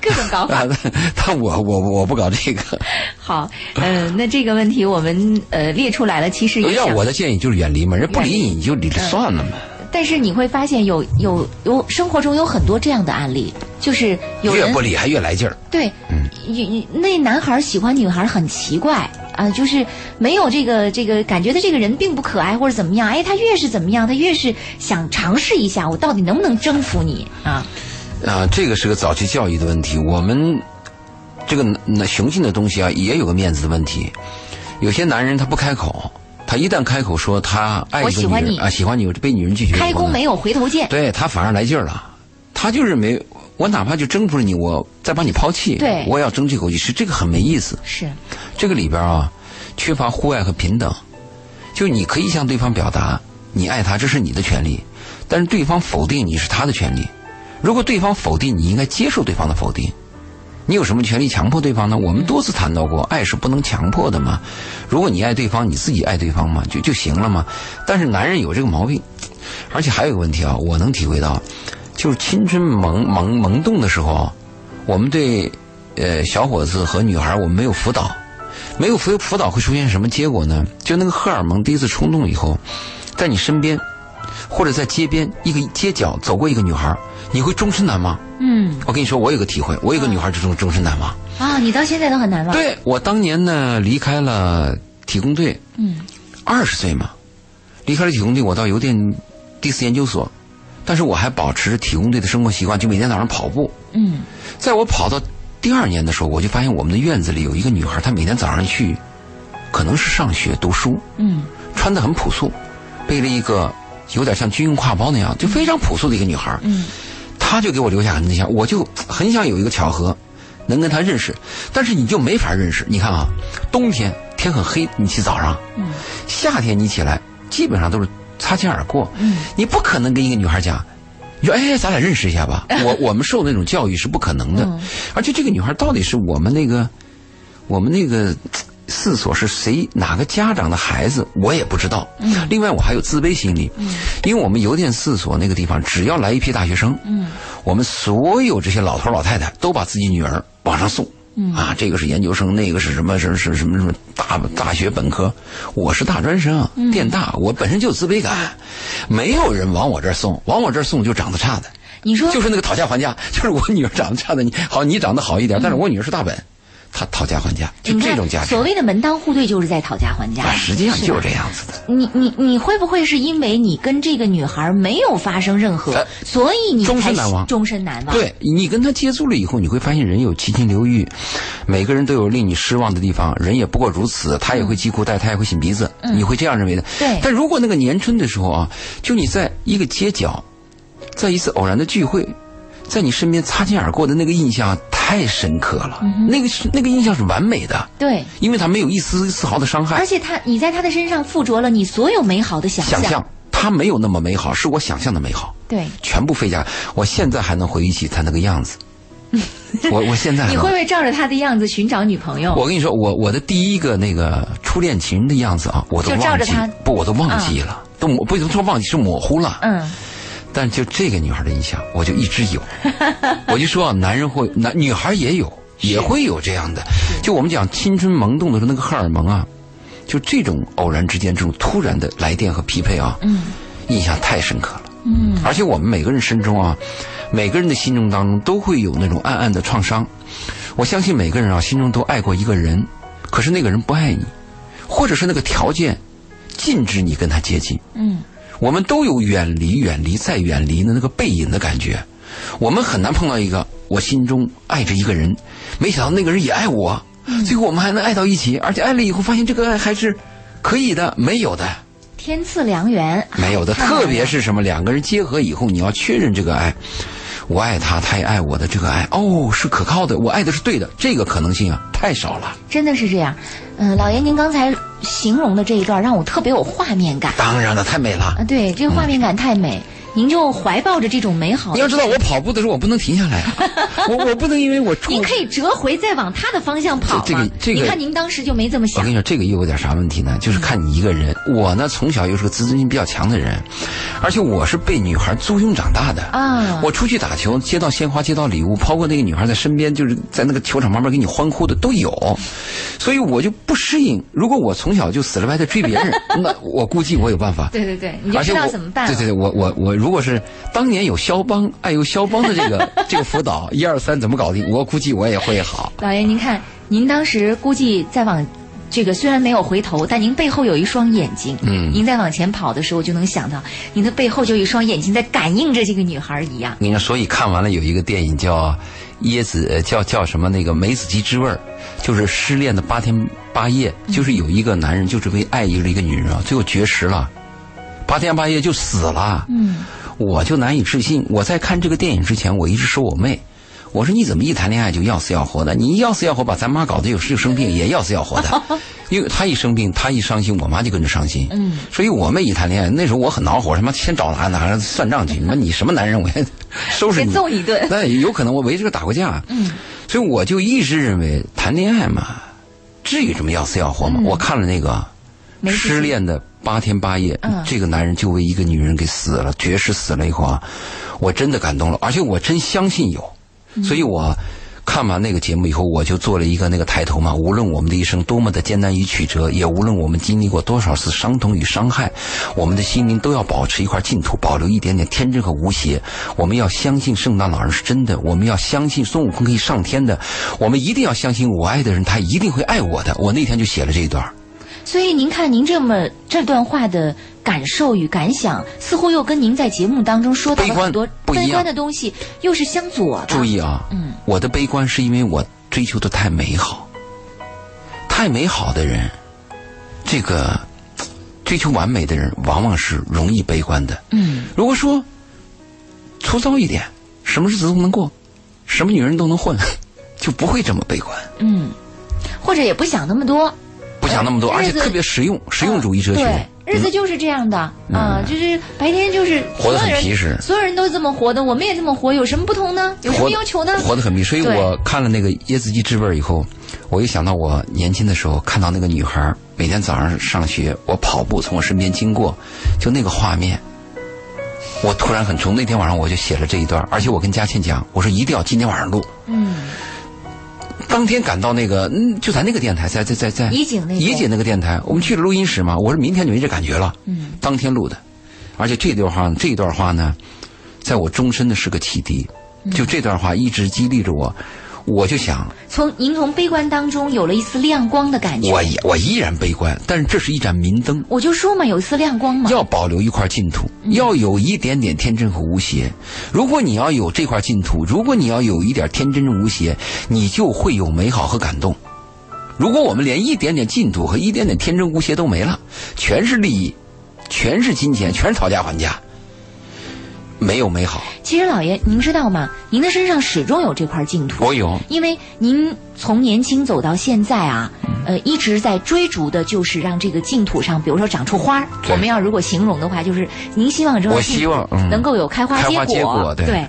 各种搞法，但我我我不搞这个。好，嗯，那这个问题我们呃列出来了，其实要我的建议就是远离嘛，人不理你，你就理了算了嘛。但是你会发现有有有生活中有很多这样的案例，就是有越不理还越来劲儿。对，嗯，那男孩喜欢女孩很奇怪啊，就是没有这个这个感觉他这个人并不可爱或者怎么样，哎，他越是怎么样，他越是想尝试一下，我到底能不能征服你啊？啊，这个是个早期教育的问题。我们这个那雄性的东西啊，也有个面子的问题。有些男人他不开口，他一旦开口说他爱一个女人啊，喜欢你，被女人拒绝，开弓没有回头箭，对他反而来劲儿了。他就认为我哪怕就征服了你，我再把你抛弃，对，我要争这口气，是这个很没意思。是这个里边啊，缺乏互爱和平等。就你可以向对方表达你爱他，这是你的权利，但是对方否定你是他的权利。如果对方否定，你应该接受对方的否定。你有什么权利强迫对方呢？我们多次谈到过，爱是不能强迫的嘛。如果你爱对方，你自己爱对方嘛，就就行了嘛。但是男人有这个毛病，而且还有一个问题啊，我能体会到，就是青春萌萌萌动的时候，我们对呃小伙子和女孩，我们没有辅导，没有辅辅导会出现什么结果呢？就那个荷尔蒙第一次冲动以后，在你身边或者在街边一个街角走过一个女孩。你会终身难忘。嗯，我跟你说，我有个体会，我有个女孩就终终身难忘。啊，你到现在都很难忘。对我当年呢，离开了体工队。嗯，二十岁嘛，离开了体工队，我到邮电第四研究所，但是我还保持着体工队的生活习惯，就每天早上跑步。嗯，在我跑到第二年的时候，我就发现我们的院子里有一个女孩，她每天早上去，可能是上学读书。嗯，穿的很朴素，背了一个有点像军用挎包那样，就非常朴素的一个女孩。嗯。她就给我留下很印象，我就很想有一个巧合，能跟她认识，但是你就没法认识。你看啊，冬天天很黑，你起早上；夏天你起来，基本上都是擦肩而过。你不可能跟一个女孩讲，你说哎，咱俩认识一下吧。我我们受那种教育是不可能的，而且这个女孩到底是我们那个，我们那个。四所是谁哪个家长的孩子，我也不知道。嗯，另外我还有自卑心理。嗯，因为我们邮电四所那个地方，只要来一批大学生，嗯，我们所有这些老头老太太都把自己女儿往上送。嗯，啊，这个是研究生，那个是什么？是是什么什么大大学本科？我是大专生，电大，我本身就有自卑感，没有人往我这儿送，往我这儿送就长得差的。你说就是那个讨价还价，就是我女儿长得差的，你好，你长得好一点，但是我女儿是大本。他讨价还价，就这种价所谓的门当户对，就是在讨价还价。实际上就是这样子的。你你你会不会是因为你跟这个女孩没有发生任何，所以你终身难忘？终身难忘。对你跟她接触了以后，你会发现人有七情六欲，每个人都有令你失望的地方，人也不过如此。他也会系裤带，他也会擤鼻子，你会这样认为的。对。但如果那个年春的时候啊，就你在一个街角，在一次偶然的聚会，在你身边擦肩而过的那个印象。太深刻了，那个是那个印象是完美的，对，因为他没有一丝丝毫的伤害，而且他你在他的身上附着了你所有美好的想象，想象。他没有那么美好，是我想象的美好，对，全部废加，我现在还能回忆起他那个样子，我我现在你会不会照着他的样子寻找女朋友？我跟你说，我我的第一个那个初恋情人的样子啊，我都忘记，不，我都忘记了，都不能说忘记，是模糊了，嗯。但就这个女孩的印象，我就一直有。我就说啊，男人会，男女孩也有，也会有这样的。就我们讲青春萌动的时候，那个荷尔蒙啊，就这种偶然之间，这种突然的来电和匹配啊，嗯，印象太深刻了。嗯，而且我们每个人身中啊，每个人的心中当中都会有那种暗暗的创伤。我相信每个人啊，心中都爱过一个人，可是那个人不爱你，或者是那个条件禁止你跟他接近。嗯。我们都有远离、远离再远离的那个背影的感觉，我们很难碰到一个我心中爱着一个人，没想到那个人也爱我，最后我们还能爱到一起，而且爱了以后发现这个爱还是可以的，没有的。天赐良缘，没有的，特别是什么两个人结合以后，你要确认这个爱，我爱他，他也爱我的这个爱，哦，是可靠的，我爱的是对的，这个可能性啊太少了。真的是这样。嗯，老爷，您刚才形容的这一段让我特别有画面感当然了，太美了。啊，对，这个画面感太美。您就怀抱着这种美好，你要知道，我跑步的时候我不能停下来啊，我我不能因为我冲您可以折回再往他的方向跑嘛。这这个这个你看您当时就没这么想我跟你。说，这个又有点啥问题呢？就是看你一个人。我呢，从小又是个自尊心比较强的人，而且我是被女孩租用长大的啊我出去打球，接到鲜花，接到礼物，包括那个女孩在身边，就是在那个球场旁边给你欢呼的都有，所以我就不适应。如果我从小就死了白的追别人，那我估计我有办法。对对对，你就知道怎么办了。对对对，我我我，如果是当年有肖邦，爱有肖邦的这个 这个辅导，一二三怎么搞定，我估计我也会好。老爷，您看，您当时估计再往这个虽然没有回头，但您背后有一双眼睛。嗯您在往前跑的时候，就能想到您的背后就有一双眼睛在感应着这个女孩一样。你看，所以看完了有一个电影叫《椰子》，呃叫叫什么那个梅子鸡之味儿，就是失恋的八天八夜，就是有一个男人就是为爱一个一个女人啊，最后绝食了，八天八夜就死了。嗯，我就难以置信。我在看这个电影之前，我一直说我妹。我说你怎么一谈恋爱就要死要活的？你要死要活把咱妈搞得有时就生病也要死要活的，因为她一生病，她一伤心，我妈就跟着伤心。嗯，所以我妹一谈恋爱，那时候我很恼火，他妈先找男的还是算账去？你妈你什么男人，我先 收拾你，揍你一顿。那有可能我为这个打过架。嗯，所以我就一直认为谈恋爱嘛，至于这么要死要活吗？我看了那个失恋的八天八夜，嗯这个男人就为一个女人给死了，绝食死了以后啊，我真的感动了，而且我真相信有，所以我。看完那个节目以后，我就做了一个那个抬头嘛。无论我们的一生多么的艰难与曲折，也无论我们经历过多少次伤痛与伤害，我们的心灵都要保持一块净土，保留一点点天真和无邪。我们要相信圣诞老人是真的，我们要相信孙悟空可以上天的，我们一定要相信我爱的人，他一定会爱我的。我那天就写了这一段。所以您看，您这么这段话的感受与感想，似乎又跟您在节目当中说到的很多悲观的东西又是相左的。注意啊，嗯，我的悲观是因为我追求的太美好，太美好的人，这个追求完美的人，往往是容易悲观的。嗯，如果说粗糙一点，什么日子都能过，什么女人都能混，就不会这么悲观，嗯，或者也不想那么多，不想那么多，而且特别实用，实用主义哲学。对，日子就是这样的啊，就是白天就是活得很皮实所有人都这么活的，我们也这么活，有什么不同呢？有什么要求呢？活得很密。所以我看了那个椰子鸡之味以后，我又想到我年轻的时候看到那个女孩每天早上上学，我跑步从我身边经过，就那个画面，我突然很冲。那天晚上我就写了这一段，而且我跟佳倩讲，我说一定要今天晚上录。嗯，当天赶到那个，嗯，就在那个电台，在在在在怡景那个怡景那个电台，我们去了录音室嘛。我说明天就没这感觉了。嗯，当天录的，而且这段话这段话呢，在我终身的是个启迪。嗯就这段话一直激励着我，我就想，从您从悲观当中有了一丝亮光的感觉。我也我依然悲观，但是这是一盏明灯，我就说嘛，有一丝亮光嘛。要保留一块净土，嗯要有一点点天真和无邪。如果你要有这块净土，如果你要有一点天真无邪，你就会有美好和感动。如果我们连一点点净土和一点点天真无邪都没了，全是利益，全是金钱，全是讨价还价，没有美好。其实老爷，您知道吗？您的身上始终有这块净土。我有，因为您从年轻走到现在啊，嗯呃，一直在追逐的就是让这个净土上，比如说长出花儿。我们要如果形容的话，就是您希望这种我希望嗯能够有开花开花结果对对。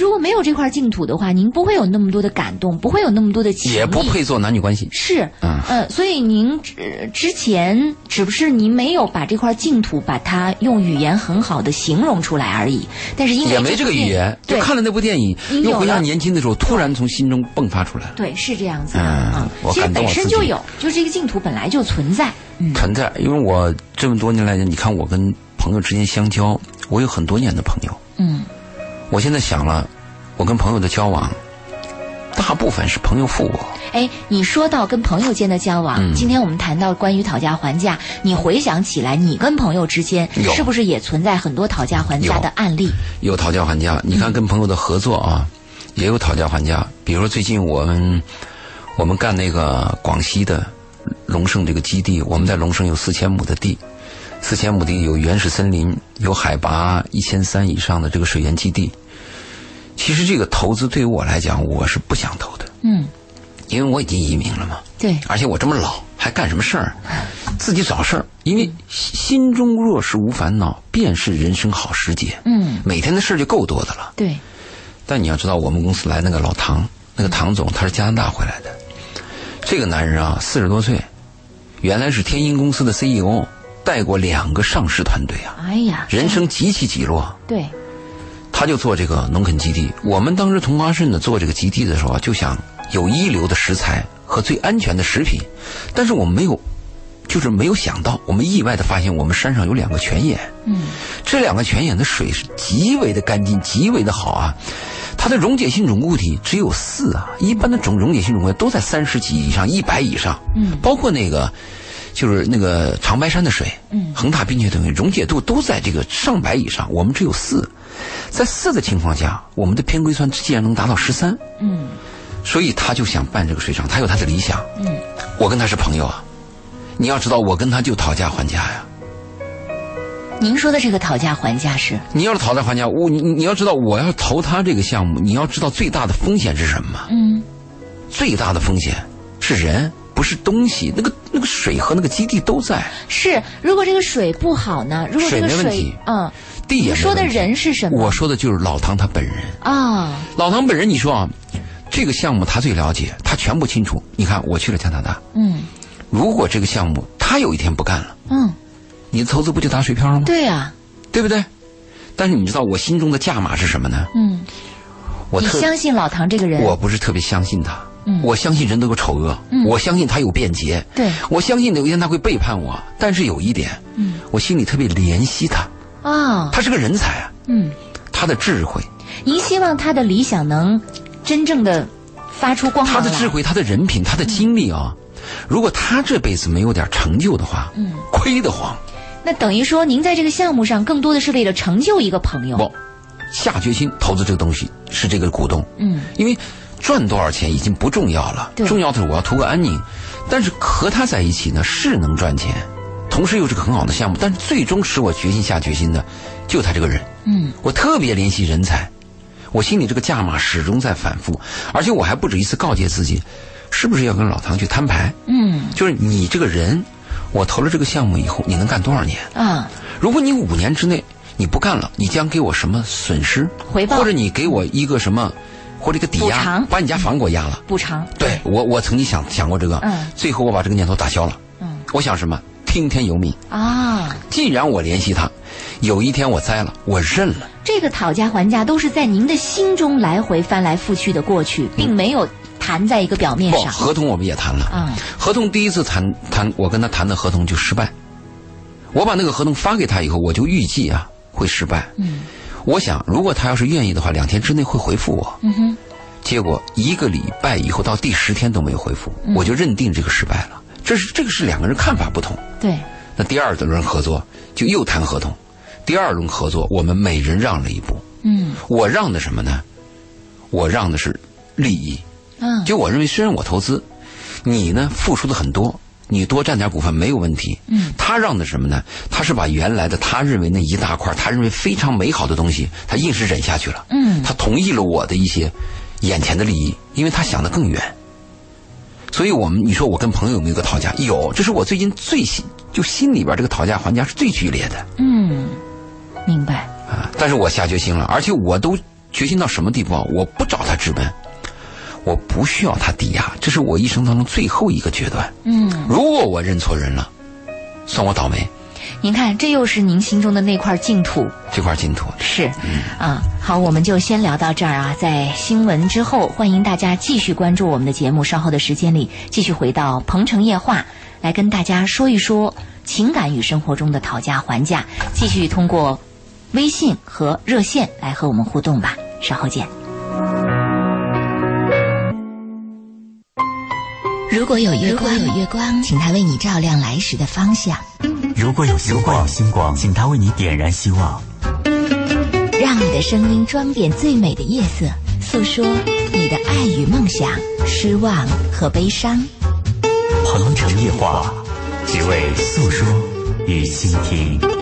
如果没有这块净土的话，您不会有那么多的感动，不会有那么多的情，也不配做男女关系。是，嗯。呃，所以您之之前只不是您没有把这块净土把它用语言很好的形容出来而已，但是因为也没这个语言，就看了那部电影，又回想了年轻的时候，突然从心中迸发出来。了。对是这样子的嗯啊，我其实本身就有，就是这个净土本来就存在，嗯。存在，因为我这么多年来，你看我跟朋友之间相交，我有很多年的朋友。嗯我现在想了，我跟朋友的交往，大部分是朋友负我。哎，你说到跟朋友间的交往，嗯今天我们谈到关于讨价还价，你回想起来，你跟朋友之间是不是也存在很多讨价还价的案例？有讨价还价，你看跟朋友的合作啊，也有讨价还价。比如说最近我们我们干那个广西的龙胜这个基地，我们在龙胜有四千亩的地，四千亩地有原始森林，有海拔一千三以上的这个水源基地。其实这个投资对于我来讲，我是不想投的，嗯，因为我已经移民了嘛，对，而且我这么老还干什么事儿？自己找事儿，因为心中若是无烦恼，便是人生好时节。嗯，每天的事儿就够多的了。对，但你要知道，我们公司来那个老唐，那个唐总，他是加拿大回来的。这个男人啊，四十多岁，原来是天鹰公司的 CEO，带过两个上市团队啊，哎呀，人生极其起落。对，他就做这个农垦基地。我们当时同花顺呢做这个基地的时候啊，就想有一流的食材和最安全的食品，但是我们没有，就是没有想到，我们意外的发现我们山上有两个泉眼。嗯，这两个泉眼的水是极为的干净，极为的好啊。它的溶解性种固体只有四啊，一般的种溶解性种固体都在三十几以上、一百以上。嗯包括那个就是那个长白山的水，嗯恒大冰雪等溶解度都在这个上百以上，我们只有四。在四的情况下，我们的偏硅酸既然能达到十三，嗯所以他就想办这个水厂，他有他的理想。嗯，我跟他是朋友啊，你要知道，我跟他就讨价还价呀。您说的这个讨价还价是，你要是讨价还价，我你你要知道，我要投他这个项目，你要知道最大的风险是什么吗？嗯最大的风险是人，不是东西。那个那个水和那个基地都在，是，如果这个水不好呢？如果这个水水没问题，嗯，地也你说的人是什么？我说的就是老唐他本人。啊，老唐本人，你说啊，这个项目他最了解，他全部清楚。你看，我去了加拿大，嗯如果这个项目他有一天不干了，嗯，你的投资不就打水漂了吗？对啊，对不对？但是你知道我心中的价码是什么呢？嗯，我特你相信老唐这个人？我不是特别相信他，嗯。我相信人都有丑恶，嗯。我相信他有便捷，对。我相信有一天他会背叛我。但是有一点，嗯。我心里特别怜惜他，啊，他是个人才啊，嗯，他的智慧，您希望他的理想能真正的发出光芒他的智慧，他的人品，他的经历啊。如果他这辈子没有点成就的话，嗯，亏得慌。那等于说，您在这个项目上更多的是为了成就一个朋友。不，下决心投资这个东西是这个股东，嗯。因为赚多少钱已经不重要了，重要的是我要图个安宁。但是和他在一起呢，是能赚钱，同时又是个很好的项目。但是最终使我决心下决心的，就他这个人。嗯我特别怜惜人才，我心里这个价码始终在反复，而且我还不止一次告诫自己，是不是要跟老唐去摊牌？嗯就是你这个人，我投了这个项目以后，你能干多少年？啊，如果你五年之内你不干了，你将给我什么损失？回报或者你给我一个什么，或者一个抵押把你家房给我押了。补偿。对我，我曾经想想过这个，嗯最后我把这个念头打消了。嗯我想什么？听天由命。啊，既然我联系他，有一天我栽了，我认了。这个讨价还价都是在您的心中来回翻来覆去的过去，并没有谈在一个表面不，上。合同我们也谈了。嗯，合同第一次谈谈，我跟他谈的合同就失败。我把那个合同发给他以后，我就预计啊会失败。嗯我想，如果他要是愿意的话，两天之内会回复我。嗯哼，结果一个礼拜以后到第十天都没有回复，嗯我就认定这个失败了。这是这个是两个人看法不同。对，那第二轮合作就又谈合同，第二轮合作我们每人让了一步。嗯我让的什么呢？我让的是利益。嗯，就我认为，虽然我投资，你呢付出的很多，你多占点股份没有问题。嗯，他让的什么呢？他是把原来的他认为那一大块，他认为非常美好的东西，他硬是忍下去了。嗯他同意了我的一些眼前的利益，因为他想的更远。所以我们你说我跟朋友有没有个讨价？有，这是我最近最心就心里边这个讨价还价是最剧烈的嗯，明白。啊！但是我下决心了，而且我都决心到什么地步啊？我不找他资本，我不需要他抵押，这是我一生当中最后一个决断。嗯，如果我认错人了，算我倒霉，您看，这又是您心中的那块净土。这块净土。是，啊，好，我们就先聊到这儿啊。在新闻之后，欢迎大家继续关注我们的节目。稍后的时间里，继续回到《鹏城夜话》，来跟大家说一说情感与生活中的讨价还价。继续通过微信和热线来和我们互动吧。稍后见。如果有月光，有月光，请它为你照亮来时的方向，如果有星光，星光，请它为你点燃希望。让你的声音装点最美的夜色，诉说你的爱与梦想、失望和悲伤。鹏城夜话，只为诉说与倾听。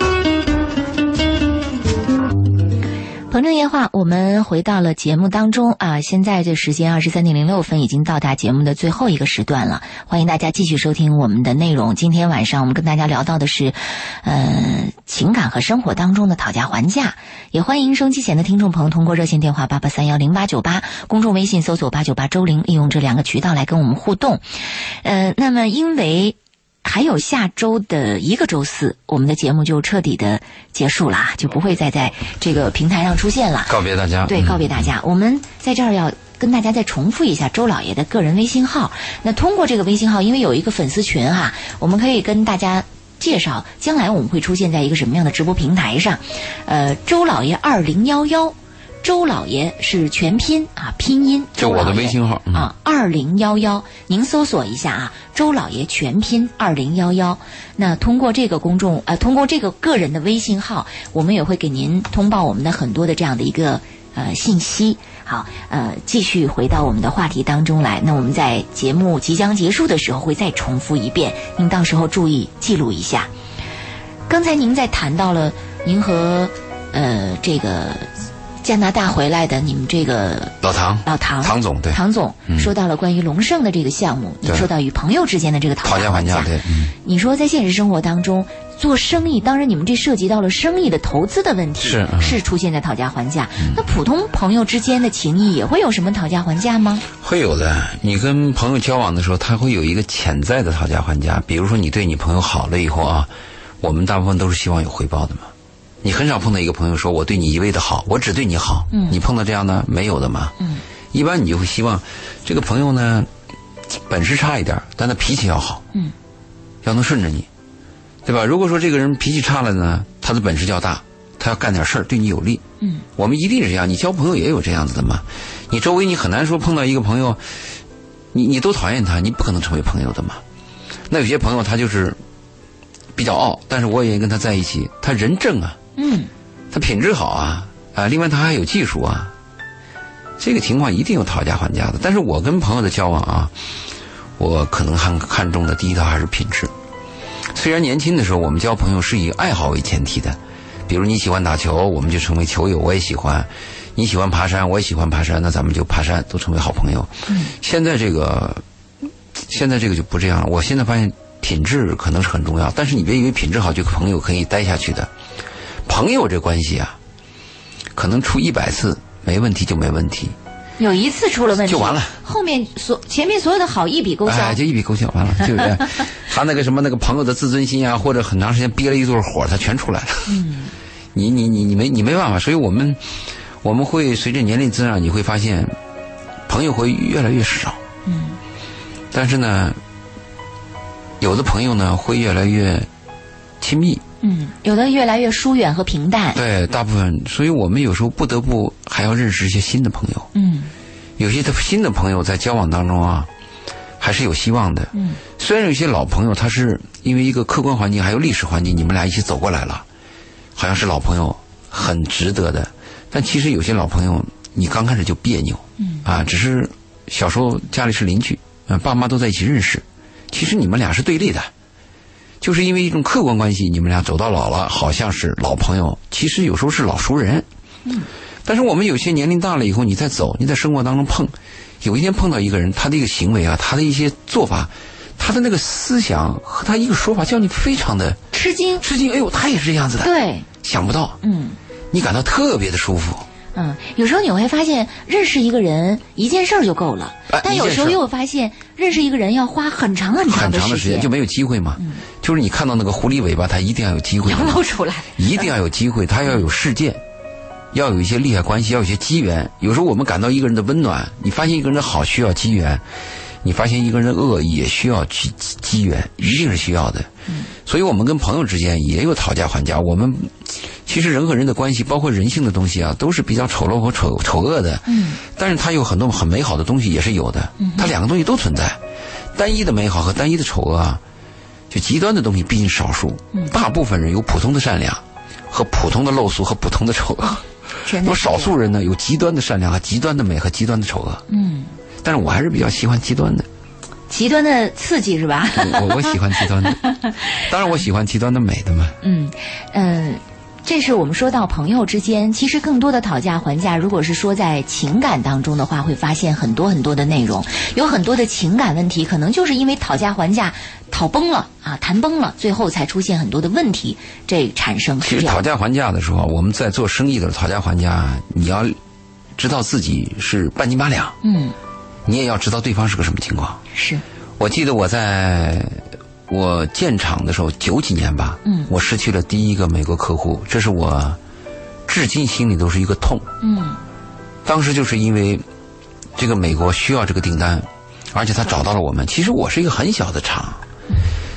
鹏鹏城夜话，我们回到了节目当中啊！现在这时间二十三点零六分，已经到达节目的最后一个时段了。欢迎大家继续收听我们的内容。今天晚上我们跟大家聊到的是，呃，情感和生活当中的讨价还价。也欢迎收机前的听众朋友通过热线电话八八三幺零八九八，公众微信搜索八九八周玲，利用这两个渠道来跟我们互动。呃，那么因为。还有下周的一个周四，我们的节目就彻底的结束了，就不会再在这个平台上出现了。告别大家，对，告别大家。我们在这儿要跟大家再重复一下周老爷的个人微信号。那通过这个微信号，因为有一个粉丝群哈，我们可以跟大家介绍，将来我们会出现在一个什么样的直播平台上。呃，周老爷二零幺幺。周老爷是全拼啊，拼音。这我的微信号啊，二零幺幺，您搜索一下啊，周老爷全拼二零幺幺。那通过这个公众呃，通过这个个人的微信号，我们也会给您通报我们的很多的这样的一个呃信息。好，呃，继续回到我们的话题当中来。那我们在节目即将结束的时候会再重复一遍，您到时候注意记录一下。刚才您在谈到了您和呃这个。加拿大回来的你们这个老唐，老唐，唐总对，唐总说到了关于龙盛的这个项目，你说到与朋友之间的这个讨价还价，对，你说在现实生活当中做生意，当然你们这涉及到了生意的投资的问题，是是出现在讨价还价。那普通朋友之间的情谊也会有什么讨价还价吗？会有的，你跟朋友交往的时候，他会有一个潜在的讨价还价。比如说你对你朋友好了以后啊，我们大部分都是希望有回报的嘛。你很少碰到一个朋友说我对你一味的好，我只对你好。嗯，你碰到这样的没有的吗？嗯，一般你就会希望这个朋友呢，本事差一点，但他脾气要好。嗯，要能顺着你，对吧？如果说这个人脾气差了呢，他的本事较大，他要干点事儿对你有利。嗯，我们一定是这样。你交朋友也有这样子的嘛？你周围你很难说碰到一个朋友，你你都讨厌他，你不可能成为朋友的嘛。那有些朋友他就是比较傲，但是我也跟他在一起，他人正啊。嗯，他品质好啊，啊，另外他还有技术啊，这个情况一定有讨价还价的。但是我跟朋友的交往啊，我可能看看重的第一条还是品质。虽然年轻的时候我们交朋友是以爱好为前提的，比如你喜欢打球，我们就成为球友，我也喜欢；你喜欢爬山，我也喜欢爬山，那咱们就爬山，都成为好朋友。嗯，现在这个，现在这个就不这样了。我现在发现品质可能是很重要，但是你别以为品质好就朋友可以待下去的。朋友这关系啊，可能出一百次没问题就没问题，有一次出了问题就完了，后面所前面所有的好一笔勾销，哎，就一笔勾销完了，就是他那个什么那个朋友的自尊心啊，或者很长时间憋了一堆火，他全出来了。嗯，你你你你没你没办法，所以我们我们会随着年龄增长，你会发现朋友会越来越少。嗯，但是呢，有的朋友呢会越来越亲密。嗯，有的越来越疏远和平淡。对，大部分，所以我们有时候不得不还要认识一些新的朋友。嗯，有些的新的朋友在交往当中啊，还是有希望的。嗯，虽然有些老朋友，他是因为一个客观环境还有历史环境，你们俩一起走过来了，好像是老朋友，很值得的。但其实有些老朋友，你刚开始就别扭。嗯，啊，只是小时候家里是邻居，啊，爸妈都在一起认识，其实你们俩是对立的。就是因为一种客观关系，你们俩走到老了，好像是老朋友，其实有时候是老熟人。嗯。但是我们有些年龄大了以后，你再走，你在生活当中碰，有一天碰到一个人，他的一个行为啊，他的一些做法，他的那个思想和他一个说法，叫你非常的吃惊。吃惊！哎呦，他也是这样子的。对。想不到。嗯。你感到特别的舒服。嗯，有时候你会发现，认识一个人一件事儿就够了，但有时候又发现，认识一个人要花很长很长的时间，就没有机会嘛。就是你看到那个狐狸尾巴，它一定要有机会 要露出来，一定要有机会，它要有事件，要有一些利害关系，要有些机缘。有时候我们感到一个人的温暖，你发现一个人的好需要机缘，你发现一个人的恶也需要机机缘，一定是需要的。所以我们跟朋友之间也有讨价还价，我们。其实人和人的关系，包括人性的东西啊，都是比较丑陋和丑丑恶的。嗯。但是它有很多很美好的东西，也是有的。嗯。它两个东西都存在，单一的美好和单一的丑恶啊，就极端的东西毕竟少数。嗯。大部分人有普通的善良，和普通的陋俗和普通的丑恶。那么少数人呢，有极端的善良和极端的美和极端的丑恶。嗯。但是我还是比较喜欢极端的。极端的刺激是吧？我我喜欢极端的，当然我喜欢极端的美的嘛。嗯嗯。这是我们说到朋友之间，其实更多的讨价还价，如果是说在情感当中的话，会发现很多很多的内容，有很多的情感问题，可能就是因为讨价还价讨崩了啊，谈崩了，最后才出现很多的问题，这产生。其实讨价还价的时候，我们在做生意的时候讨价还价，你要知道自己是半斤八两，嗯，你也要知道对方是个什么情况。是，我记得我在。我建厂的时候九几年吧，嗯，我失去了第一个美国客户，这是我至今心里都是一个痛。嗯，当时就是因为这个美国需要这个订单，而且他找到了我们。其实我是一个很小的厂，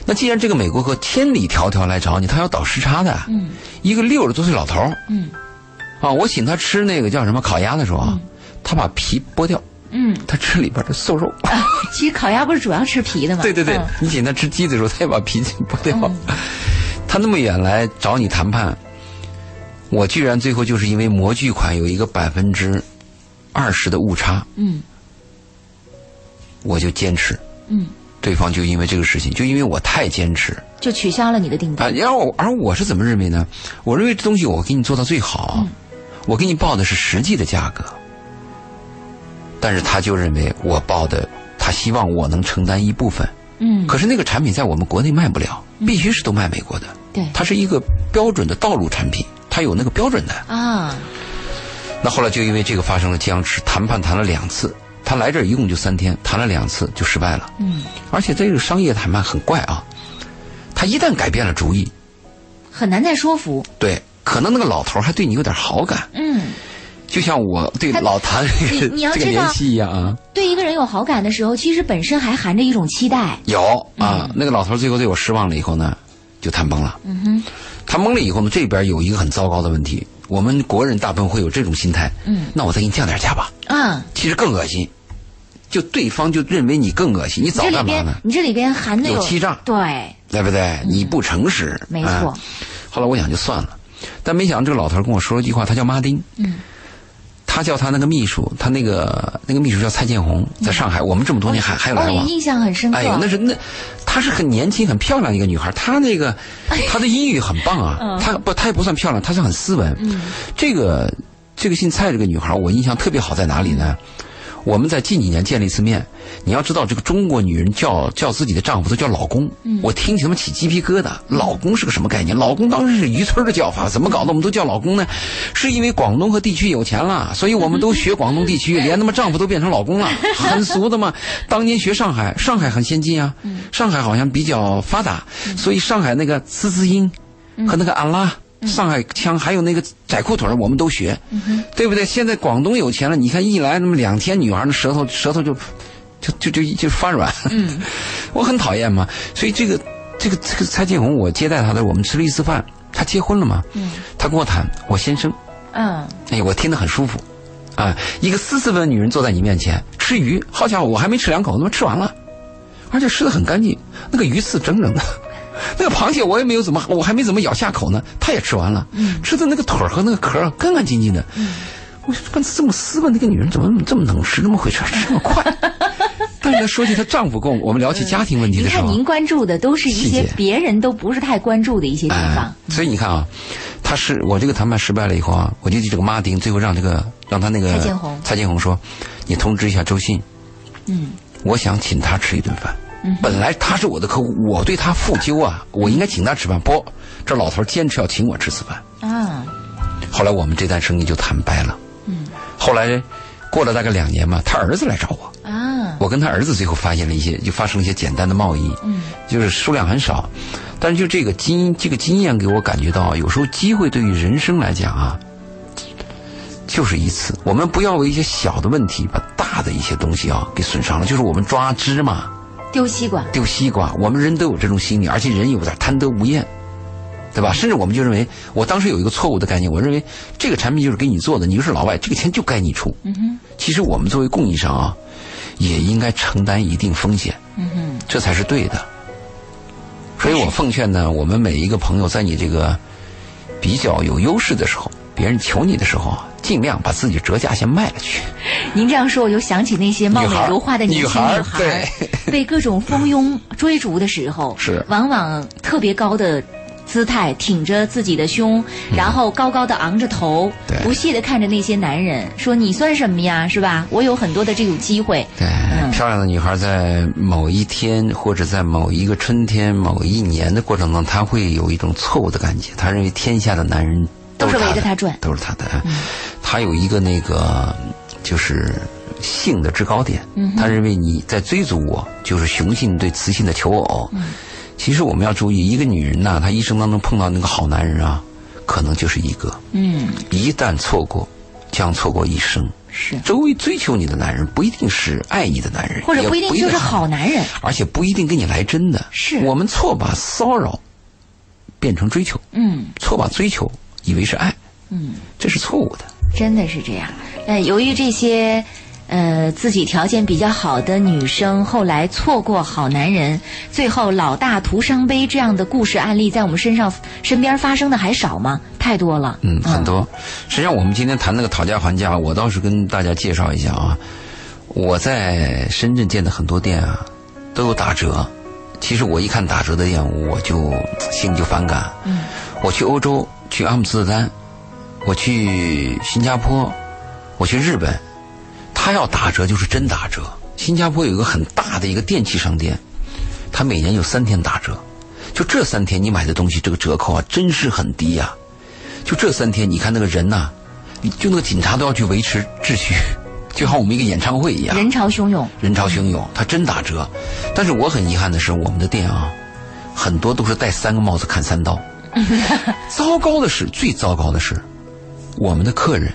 那既然这个美国客千里迢迢来找你，他要倒时差的，嗯，一个六十多岁老头嗯，啊，我请他吃那个叫什么烤鸭的时候啊，他把皮剥掉。嗯，他吃里边的瘦肉。其实烤鸭不是主要吃皮的吗？对对对，你请他吃鸡的时候，他也把皮剥掉。他那么远来找你谈判，我居然最后就是因为模具款有一个百分之二十的误差。嗯，我就坚持。嗯，对方就因为这个事情，就因为我太坚持，就取消了你的订单。啊，然后而我是怎么认为呢？我认为这东西我给你做到最好，我给你报的是实际的价格。但是他就认为我报的，他希望我能承担一部分。嗯。可是那个产品在我们国内卖不了，必须是都卖美国的。对。它是一个标准的道路产品，它有那个标准的。啊。那后来就因为这个发生了僵持，谈判谈了两次，他来这儿一共就三天，谈了两次就失败了。嗯。而且这个商业谈判很怪啊，他一旦改变了主意，很难再说服。对，可能那个老头还对你有点好感。嗯。就像我对老谭 这个这个年纪一样啊，对一个人有好感的时候，其实本身还含着一种期待。有啊，那个老头最后对我失望了以后呢，就谈崩了。嗯哼，谈崩了以后呢，这边有一个很糟糕的问题，我们国人大部分会有这种心态。嗯，那我再给你降点价吧。嗯，其实更恶心，就对方就认为你更恶心，你早干嘛呢？你这里边含的有欺诈，对，对不对？你不诚实，没错。后来我想就算了，但没想到这个老头跟我说了一句话，他叫马丁。嗯。他叫他那个秘书，他那个那个秘书叫蔡建红，在上海，我们这么多年还还有来往，印象很深刻。哎呦，那是那，她是很年轻、很漂亮一个女孩，她那个她的英语很棒啊，她不，她也不算漂亮，她是很斯文。这个这个姓蔡这个女孩，我印象特别好在哪里呢？我们在近几年见了一次面，你要知道，这个中国女人叫叫自己的丈夫都叫老公，我听起他妈起鸡皮疙瘩。老公是个什么概念？老公当时是渔村的叫法，怎么搞的？我们都叫老公呢？是因为广东和地区有钱了，所以我们都学广东地区，连他妈丈夫都变成老公了，很俗的嘛。当年学上海，上海很先进啊，上海好像比较发达，所以上海那个滋滋音和那个安拉。上海腔还有那个窄裤腿我们都学，对不对？现在广东有钱了，你看一来那么两天，女孩那舌头舌头就就就就就发软。嗯，我很讨厌嘛，所以这个这个这个蔡建红，我接待他的，我们吃了一次饭，他结婚了嘛。嗯，他跟我谈，我先生。嗯，哎，我听得很舒服，啊，一个斯斯文女人坐在你面前吃鱼，好家伙，我还没吃两口，他妈吃完了，而且吃的很干净，那个鱼刺整整的。那个螃蟹我也没有怎么，我还没怎么咬下口呢，他也吃完了，吃的那个腿和那个壳干干净净的。我说，刚才这么斯文的一个女人，怎么这么能吃，那么会吃，吃这么快？但是说起她丈夫跟我们聊起家庭问题的时候，你看您关注的都是一些别人都不是太关注的一些地方。所以你看啊，他是我这个谈判失败了以后啊，我就这个马丁最后让这个让他那个蔡建红蔡建红说，你通知一下周信，嗯，我想请他吃一顿饭。本来他是我的客户，我对他负疚啊，我应该请他吃饭。不，这老头坚持要请我吃次饭。啊，后来我们这单生意就谈掰了。嗯，后来过了大概两年嘛，他儿子来找我。啊，我跟他儿子最后发现了一些，就发生了一些简单的贸易。嗯，就是数量很少，但是就这个经这个经验给我感觉到，有时候机会对于人生来讲啊，就是一次。我们不要为一些小的问题把大的一些东西啊给损伤了。就是我们抓芝麻。丢西瓜，丢西瓜，我们人都有这种心理，而且人有点贪得无厌，对吧？甚至我们就认为，我当时有一个错误的概念，我认为这个产品就是给你做的，你就是老外，这个钱就该你出。嗯哼。其实我们作为供应商啊，也应该承担一定风险。嗯哼。这才是对的。所以我奉劝呢，我们每一个朋友，在你这个比较有优势的时候，别人求你的时候。尽量把自己折价先卖了去。您这样说，我就想起那些貌美如花的年轻女孩，被各种蜂拥追逐的时候，是往往特别高的姿态，挺着自己的胸，然后高高的昂着头，对不屑的看着那些男人，说你算什么呀，是吧？我有很多的这种机会。对，漂亮的女孩在某一天或者在某一个春天、某一年的过程中，她会有一种错误的感觉，她认为天下的男人都是围着他转都是他的。他有一个那个就是性的制高点，他认为你在追逐我，就是雄性对雌性的求偶。其实我们要注意，一个女人呐，她一生当中碰到那个好男人啊，可能就是一个。嗯，一旦错过，将错过一生。是，周围追求你的男人不一定是爱你的男人，或者不一定就是好男人。而且不一定跟你来真的。是我们错把骚扰变成追求，嗯错把追求以为是爱，嗯，这是错误的。真的是这样。呃，由于这些。呃，自己条件比较好的女生，后来错过好男人，最后老大徒伤悲，这样的故事案例在我们身上身边发生的还少吗？太多了。嗯，很多。实际上，我们今天谈那个讨价还价，我倒是跟大家介绍一下啊。我在深圳见的很多店啊，都有打折。其实我一看打折的店，我就心里就反感。嗯。我去欧洲，去阿姆斯特丹，我去新加坡，我去日本。他要打折就是真打折。新加坡有一个很大的一个电器商店，他每年有三天打折，就这三天你买的东西这个折扣啊，真是很低呀、就这三天，你看那个人呐、就那个警察都要去维持秩序，就好像我们一个演唱会一样，人潮汹涌，人潮汹涌，他真打折。但是我很遗憾的是，我们的店啊，很多都是戴三个帽子砍三刀。糟糕的是，最糟糕的是，我们的客人，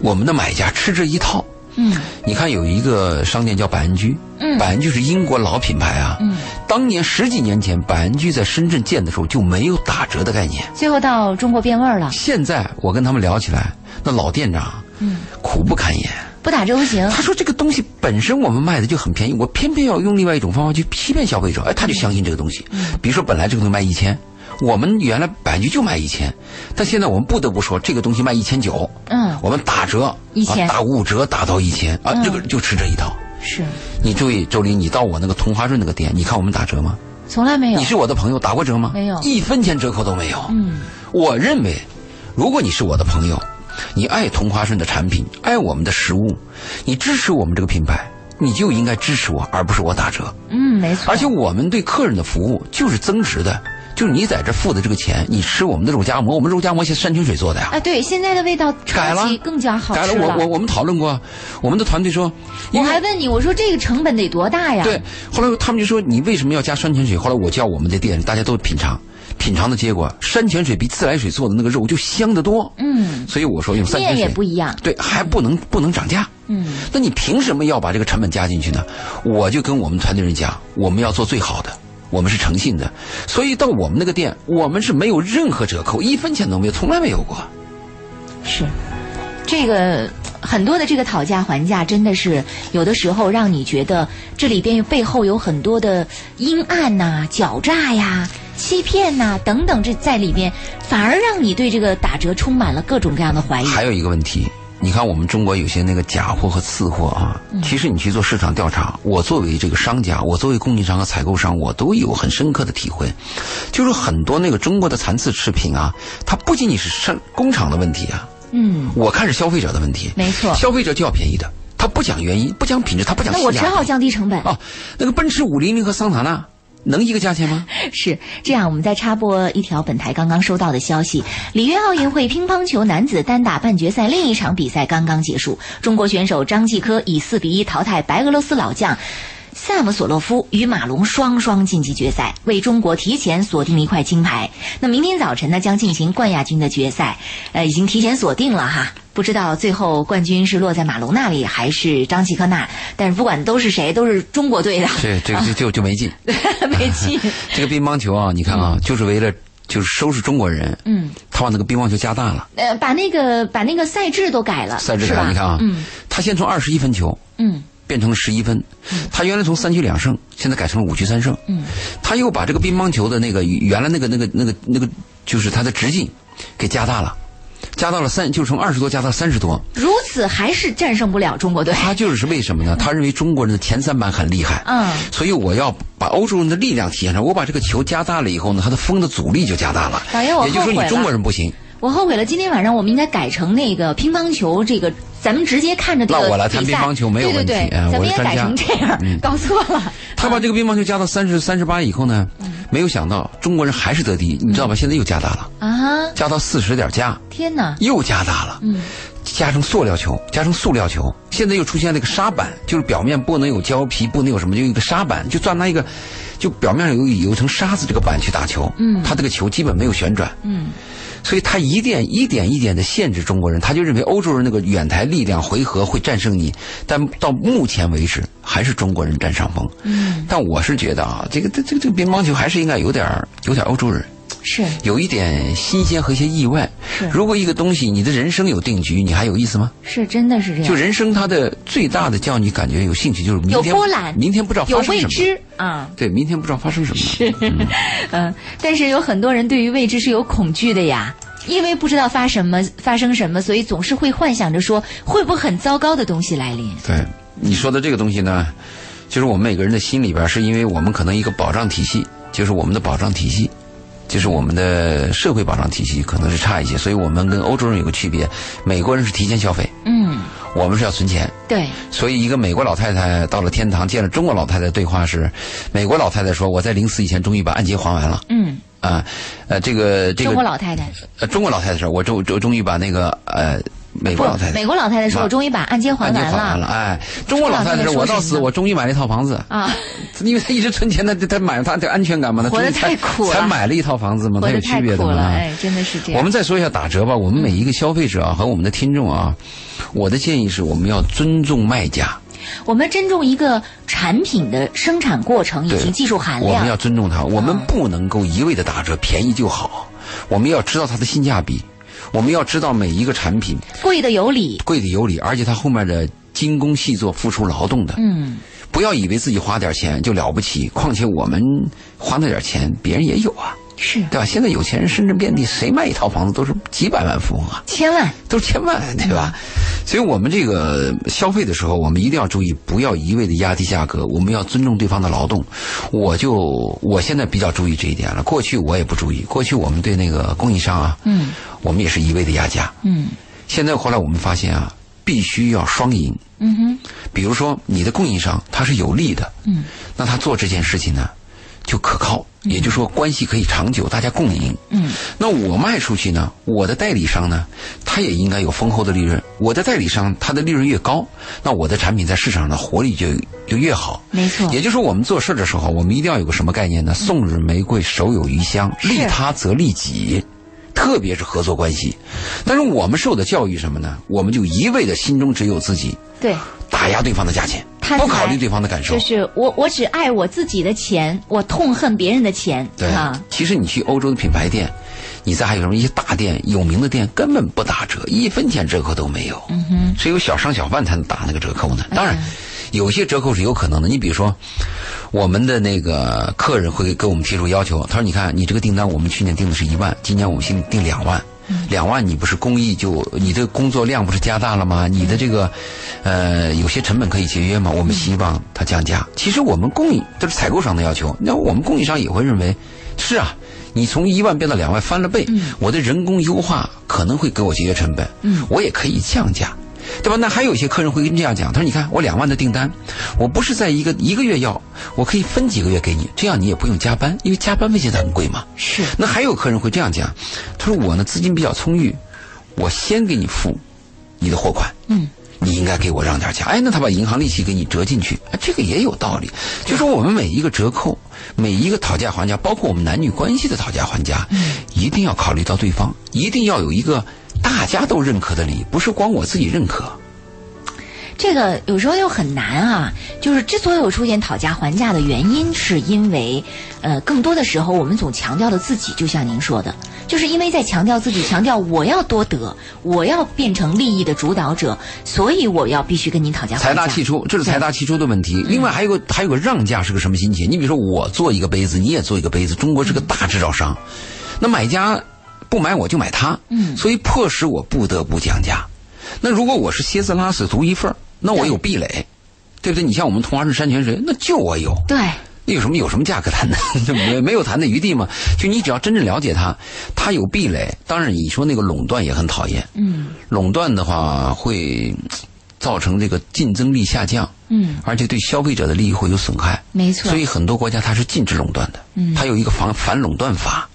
我们的买家吃这一套。嗯，你看有一个商店叫百安居，嗯百安居是英国老品牌啊，嗯，当年十几年前百安居在深圳建的时候就没有打折的概念，最后到中国变味儿了，现在我跟他们聊起来，那老店长，嗯，苦不堪言。不打折不行。他说这个东西本身我们卖的就很便宜，我偏偏要用另外一种方法去欺骗消费者，哎，他就相信这个东西。嗯比如说本来这个东西卖一千，我们原来百居就卖一千，但现在我们不得不说这个东西卖一千九，嗯，我们打折1000啊打五折打到一千啊，嗯这个就吃这一套。是，你注意，周林，你到我那个同花顺那个店，你看我们打折吗？从来没有。你是我的朋友，打过折吗？没有一分钱折扣都没有。嗯，我认为，如果你是我的朋友，你爱同花顺的产品，爱我们的食物，你支持我们这个品牌，你就应该支持我，而不是我打折。嗯，没错。而且我们对客人的服务就是增值的，就是你在这付的这个钱，你吃我们的肉夹馍，我们肉夹馍是山泉水做的呀。啊，对，现在的味道改了更加好改了，我我我们讨论过，我们的团队说，我还问你，我说这个成本得多大呀？对，后来他们就说你为什么要加山泉水？后来我叫我们的店大家都品尝，品尝的结果，山泉水比自来水做的那个肉就香得多。嗯，所以我说用山泉水也不一样。对，还不能不能涨价。嗯，那你凭什么要把这个成本加进去呢？我就跟我们团队人讲，我们要做最好的，我们是诚信的，所以到我们那个店，我们是没有任何折扣，一分钱都没有，从来没有过。是，这个很多的这个讨价还价，真的是有的时候让你觉得这里边背后有很多的阴暗呐、狡诈呀、欺骗呐、等等，这在里边反而让你对这个打折充满了各种各样的怀疑。还有一个问题，你看我们中国有些那个假货和次货啊，其实你去做市场调查，我作为这个商家，我作为供应商和采购商，我都有很深刻的体会，就是很多那个中国的残次次品啊，它不仅仅是生工厂的问题啊，嗯，我看是消费者的问题。没错。消费者就要便宜的，他不讲原因，不讲品质，他不讲那性价比。我只好降低成本。哦，那个奔驰五零零和桑塔纳能一个价钱吗？是这样，我们再插播一条本台刚刚收到的消息：里约奥运会乒乓球男子单打半决赛另一场比赛刚刚结束，中国选手张继科以四比一淘汰白俄罗斯老将。萨姆索洛夫与马龙双双晋级决赛，为中国提前锁定了一块金牌。那明天早晨呢，将进行冠亚军的决赛，呃，已经提前锁定了哈。不知道最后冠军是落在马龙那里还是张继科那，但是不管都是谁，都是中国队的，对这个就就就没进。没进。这个乒乓球啊，你看啊，就是为了就是收拾中国人，嗯，他把那个乒乓球加大了，呃，把那个把那个赛制都改了，赛制改了，你看啊，嗯他先从二十一分球嗯变成了十一分，他原来从三局两胜，现在改成了五局三胜，嗯，他又把这个乒乓球的那个原来那个那个那个那个就是它的直径给加大了。加到了三，就从二十多加到三十多。如此还是战胜不了中国队。他就是为什么呢？他认为中国人的前三板很厉害，嗯，所以我要把欧洲人的力量体现上。我把这个球加大了以后呢，他的风的阻力就加大了。也就是说，你中国人不行。我后悔了，今天晚上我们应该改成那个乒乓球，这个咱们直接看着这个那我来谈乒乓球没有问题对对对，哎咱们应该改我是专家成这样，嗯 搞错了。他把这个乒乓球加到三十三十八以后呢，没有想到中国人还是得第一，你知道吧？现在又加大了，啊，加到四十点加，天哪！又加大了。嗯，加成塑料球，加成塑料球，现在又出现了一个沙板，就是表面不能有胶皮，不能有什么，就一个沙板，就钻拿一个，就表面上有有一层沙子这个板去打球。嗯他这个球基本没有旋转。嗯，所以他一点一点一点的限制中国人，他就认为欧洲人那个远台力量回合会战胜你，但到目前为止还是中国人占上风。嗯，但我是觉得啊，这个这这个这个乒乓球还是应该有点儿有点儿欧洲人。是有一点新鲜和一些意外是。如果一个东西你的人生有定局，你还有意思吗？是，真的是这样。就人生它的最大的叫你感觉有兴趣，就是明有天波澜明天不知道有未发生什么。知啊，对，明天不知道发生什么。是，嗯，但是有很多人对于未知是有恐惧的呀，因为不知道发什么发生什么，所以总是会幻想着说会不会很糟糕的东西来临。对你说的这个东西呢，就是我们每个人的心里边，是因为我们可能一个保障体系，就是我们的保障体系。就是我们的社会保障体系可能是差一些，所以我们跟欧洲人有个区别，美国人是提前消费，嗯，我们是要存钱。对，所以，一个美国老太太到了天堂，见了中国老太太，对话是，美国老太太说：“我在临死以前终于把按揭还完了。嗯，”啊，呃，这个这个中国老太太呃中国老太太说：“我终终终于把那个呃美国老太，太美国老太太说：“啊我终于把按揭还完了。还完了。”哎，中国老太太说：“我到死，我终于买了一套房子。”啊，因为他一直存钱，他他买他的安全感嘛，他活得太苦了才买了一套房子嘛，他有区别的嘛。哎，真的是这样。我们再说一下打折吧。我们每一个消费者啊和我们的听众啊，我的建议是我们要尊重卖家。我们尊重一个产品的生产过程以及技术含量我们要。尊重它，我们不能够一味的打折，便宜就好。我们要知道它的性价比，我们要知道每一个产品贵的有理，贵的有理，而且它后面的精工细作、付出劳动的。嗯，不要以为自己花点钱就了不起，况且我们花那点钱，别人也有啊，是对吧？现在有钱人深圳遍地，谁卖一套房子都是几百万富翁啊。千万都是千万，对吧？所以我们这个消费的时候，我们一定要注意，不要一味的压低价格，我们要尊重对方的劳动。我就我现在比较注意这一点了，过去我也不注意，过去我们对那个供应商啊，嗯，我们也是一味的压价。嗯现在后来我们发现啊，必须要双赢。嗯哼比如说你的供应商他是有利的，嗯，那他做这件事情呢就可靠，也就是说关系可以长久，大家共赢。嗯，那我卖出去呢，我的代理商呢，他也应该有丰厚的利润。我的代理商他的利润越高，那我的产品在市场上的活力就就越好。没错也就是说，我们做事的时候，我们一定要有个什么概念呢？送人玫瑰，手有余香，利他则利己。特别是合作关系，但是我们受的教育什么呢？我们就一味的心中只有自己，对，打压对方的价钱，不考虑对方的感受就。是我我只爱我自己的钱，我痛恨别人的钱，对啊，，其实你去欧洲的品牌店，你再还有什么一些大店、有名的店，根本不打折，一分钱折扣都没有。嗯哼，只有小商小贩才能打那个折扣呢。当然，有些折扣是有可能的。你比如说，我们的那个客人会给我们提出要求，他说：“你看，你这个订单我们去年订的是一万，今年我们新订两万。”两万，你不是工艺就你的工作量不是加大了吗？你的这个，呃，有些成本可以节约吗？我们希望它降价。其实我们供应都是采购商的要求，那我们供应商也会认为，是啊，你从一万变到两万，翻了倍，我的人工优化可能会给我节约成本，嗯我也可以降价。对吧？那还有一些客人会跟这样讲，他说：“你看，我两万的订单，我不是在一个一个月要，我可以分几个月给你，这样你也不用加班，因为加班费现在很贵嘛。”是那还有客人会这样讲，他说我呢资金比较充裕，我先给你付你的货款，嗯，你应该给我让点价。哎，那他把银行利息给你折进去，啊，这个也有道理。就说我们每一个折扣，每一个讨价还价，包括我们男女关系的讨价还价，嗯一定要考虑到对方，一定要有一个大家都认可的理，不是光我自己认可。这个有时候又很难啊。就是之所以有出现讨价还价的原因，是因为，呃，更多的时候我们总强调了自己，就像您说的，就是因为在强调自己，强调我要多得，我要变成利益的主导者，所以我要必须跟您讨价还价。财大气粗，这是财大气粗的问题。另外还有个还有个让价是个什么心情？你比如说我做一个杯子，你也做一个杯子，中国是个大制造商，那买家不买我就买它，嗯所以迫使我不得不降价。那如果我是蝎子拉屎独一份儿那我有壁垒，对不对？你像我们同花顺山泉水，那就我有，对，那有什么有什么价格谈的？没没有谈的余地吗？就你只要真正了解它，它有壁垒。当然，你说那个垄断也很讨厌，嗯垄断的话会造成这个竞争力下降，嗯，而且对消费者的利益会有损害。没错。所以很多国家它是禁止垄断的，嗯它有一个反反垄断法。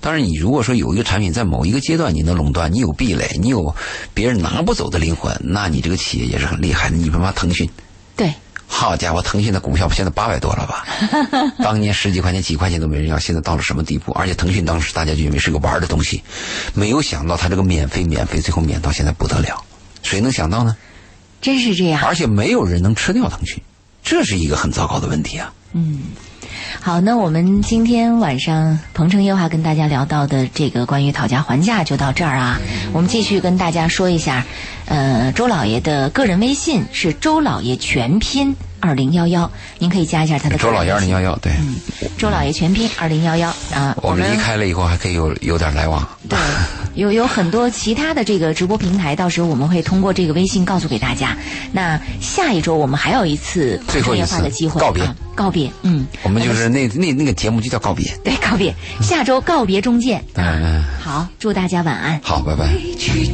当然，你如果说有一个产品在某一个阶段你能垄断，你有壁垒，你有别人拿不走的灵魂，那你这个企业也是很厉害的。你比方腾讯，对，好家伙，腾讯的股票现在八百多了吧？当年十几块钱、几块钱都没人要，现在到了什么地步？而且腾讯当时大家就以为是个玩的东西，没有想到它这个免费、免费，最后免到现在不得了。谁能想到呢？真是这样。而且没有人能吃掉腾讯，这是一个很糟糕的问题啊！好，那我们今天晚上鹏城夜话跟大家聊到的这个关于讨价还价就到这儿啊。我们继续跟大家说一下，呃，周老爷的个人微信是周老爷全拼二零幺幺，您可以加一下他的个周老爷二零幺幺，对，周老爷全拼二零幺幺啊。我们离开了以后还可以有有点来往。对，有有很多其他的这个直播平台，到时候我们会通过这个微信告诉给大家。那下一周我们还有一次商业最后一次化的机会告别啊告别，嗯，我们就是那那那个节目就叫告别。对告别，下周告别中见。嗯嗯，好，祝大家晚安。好，拜拜。去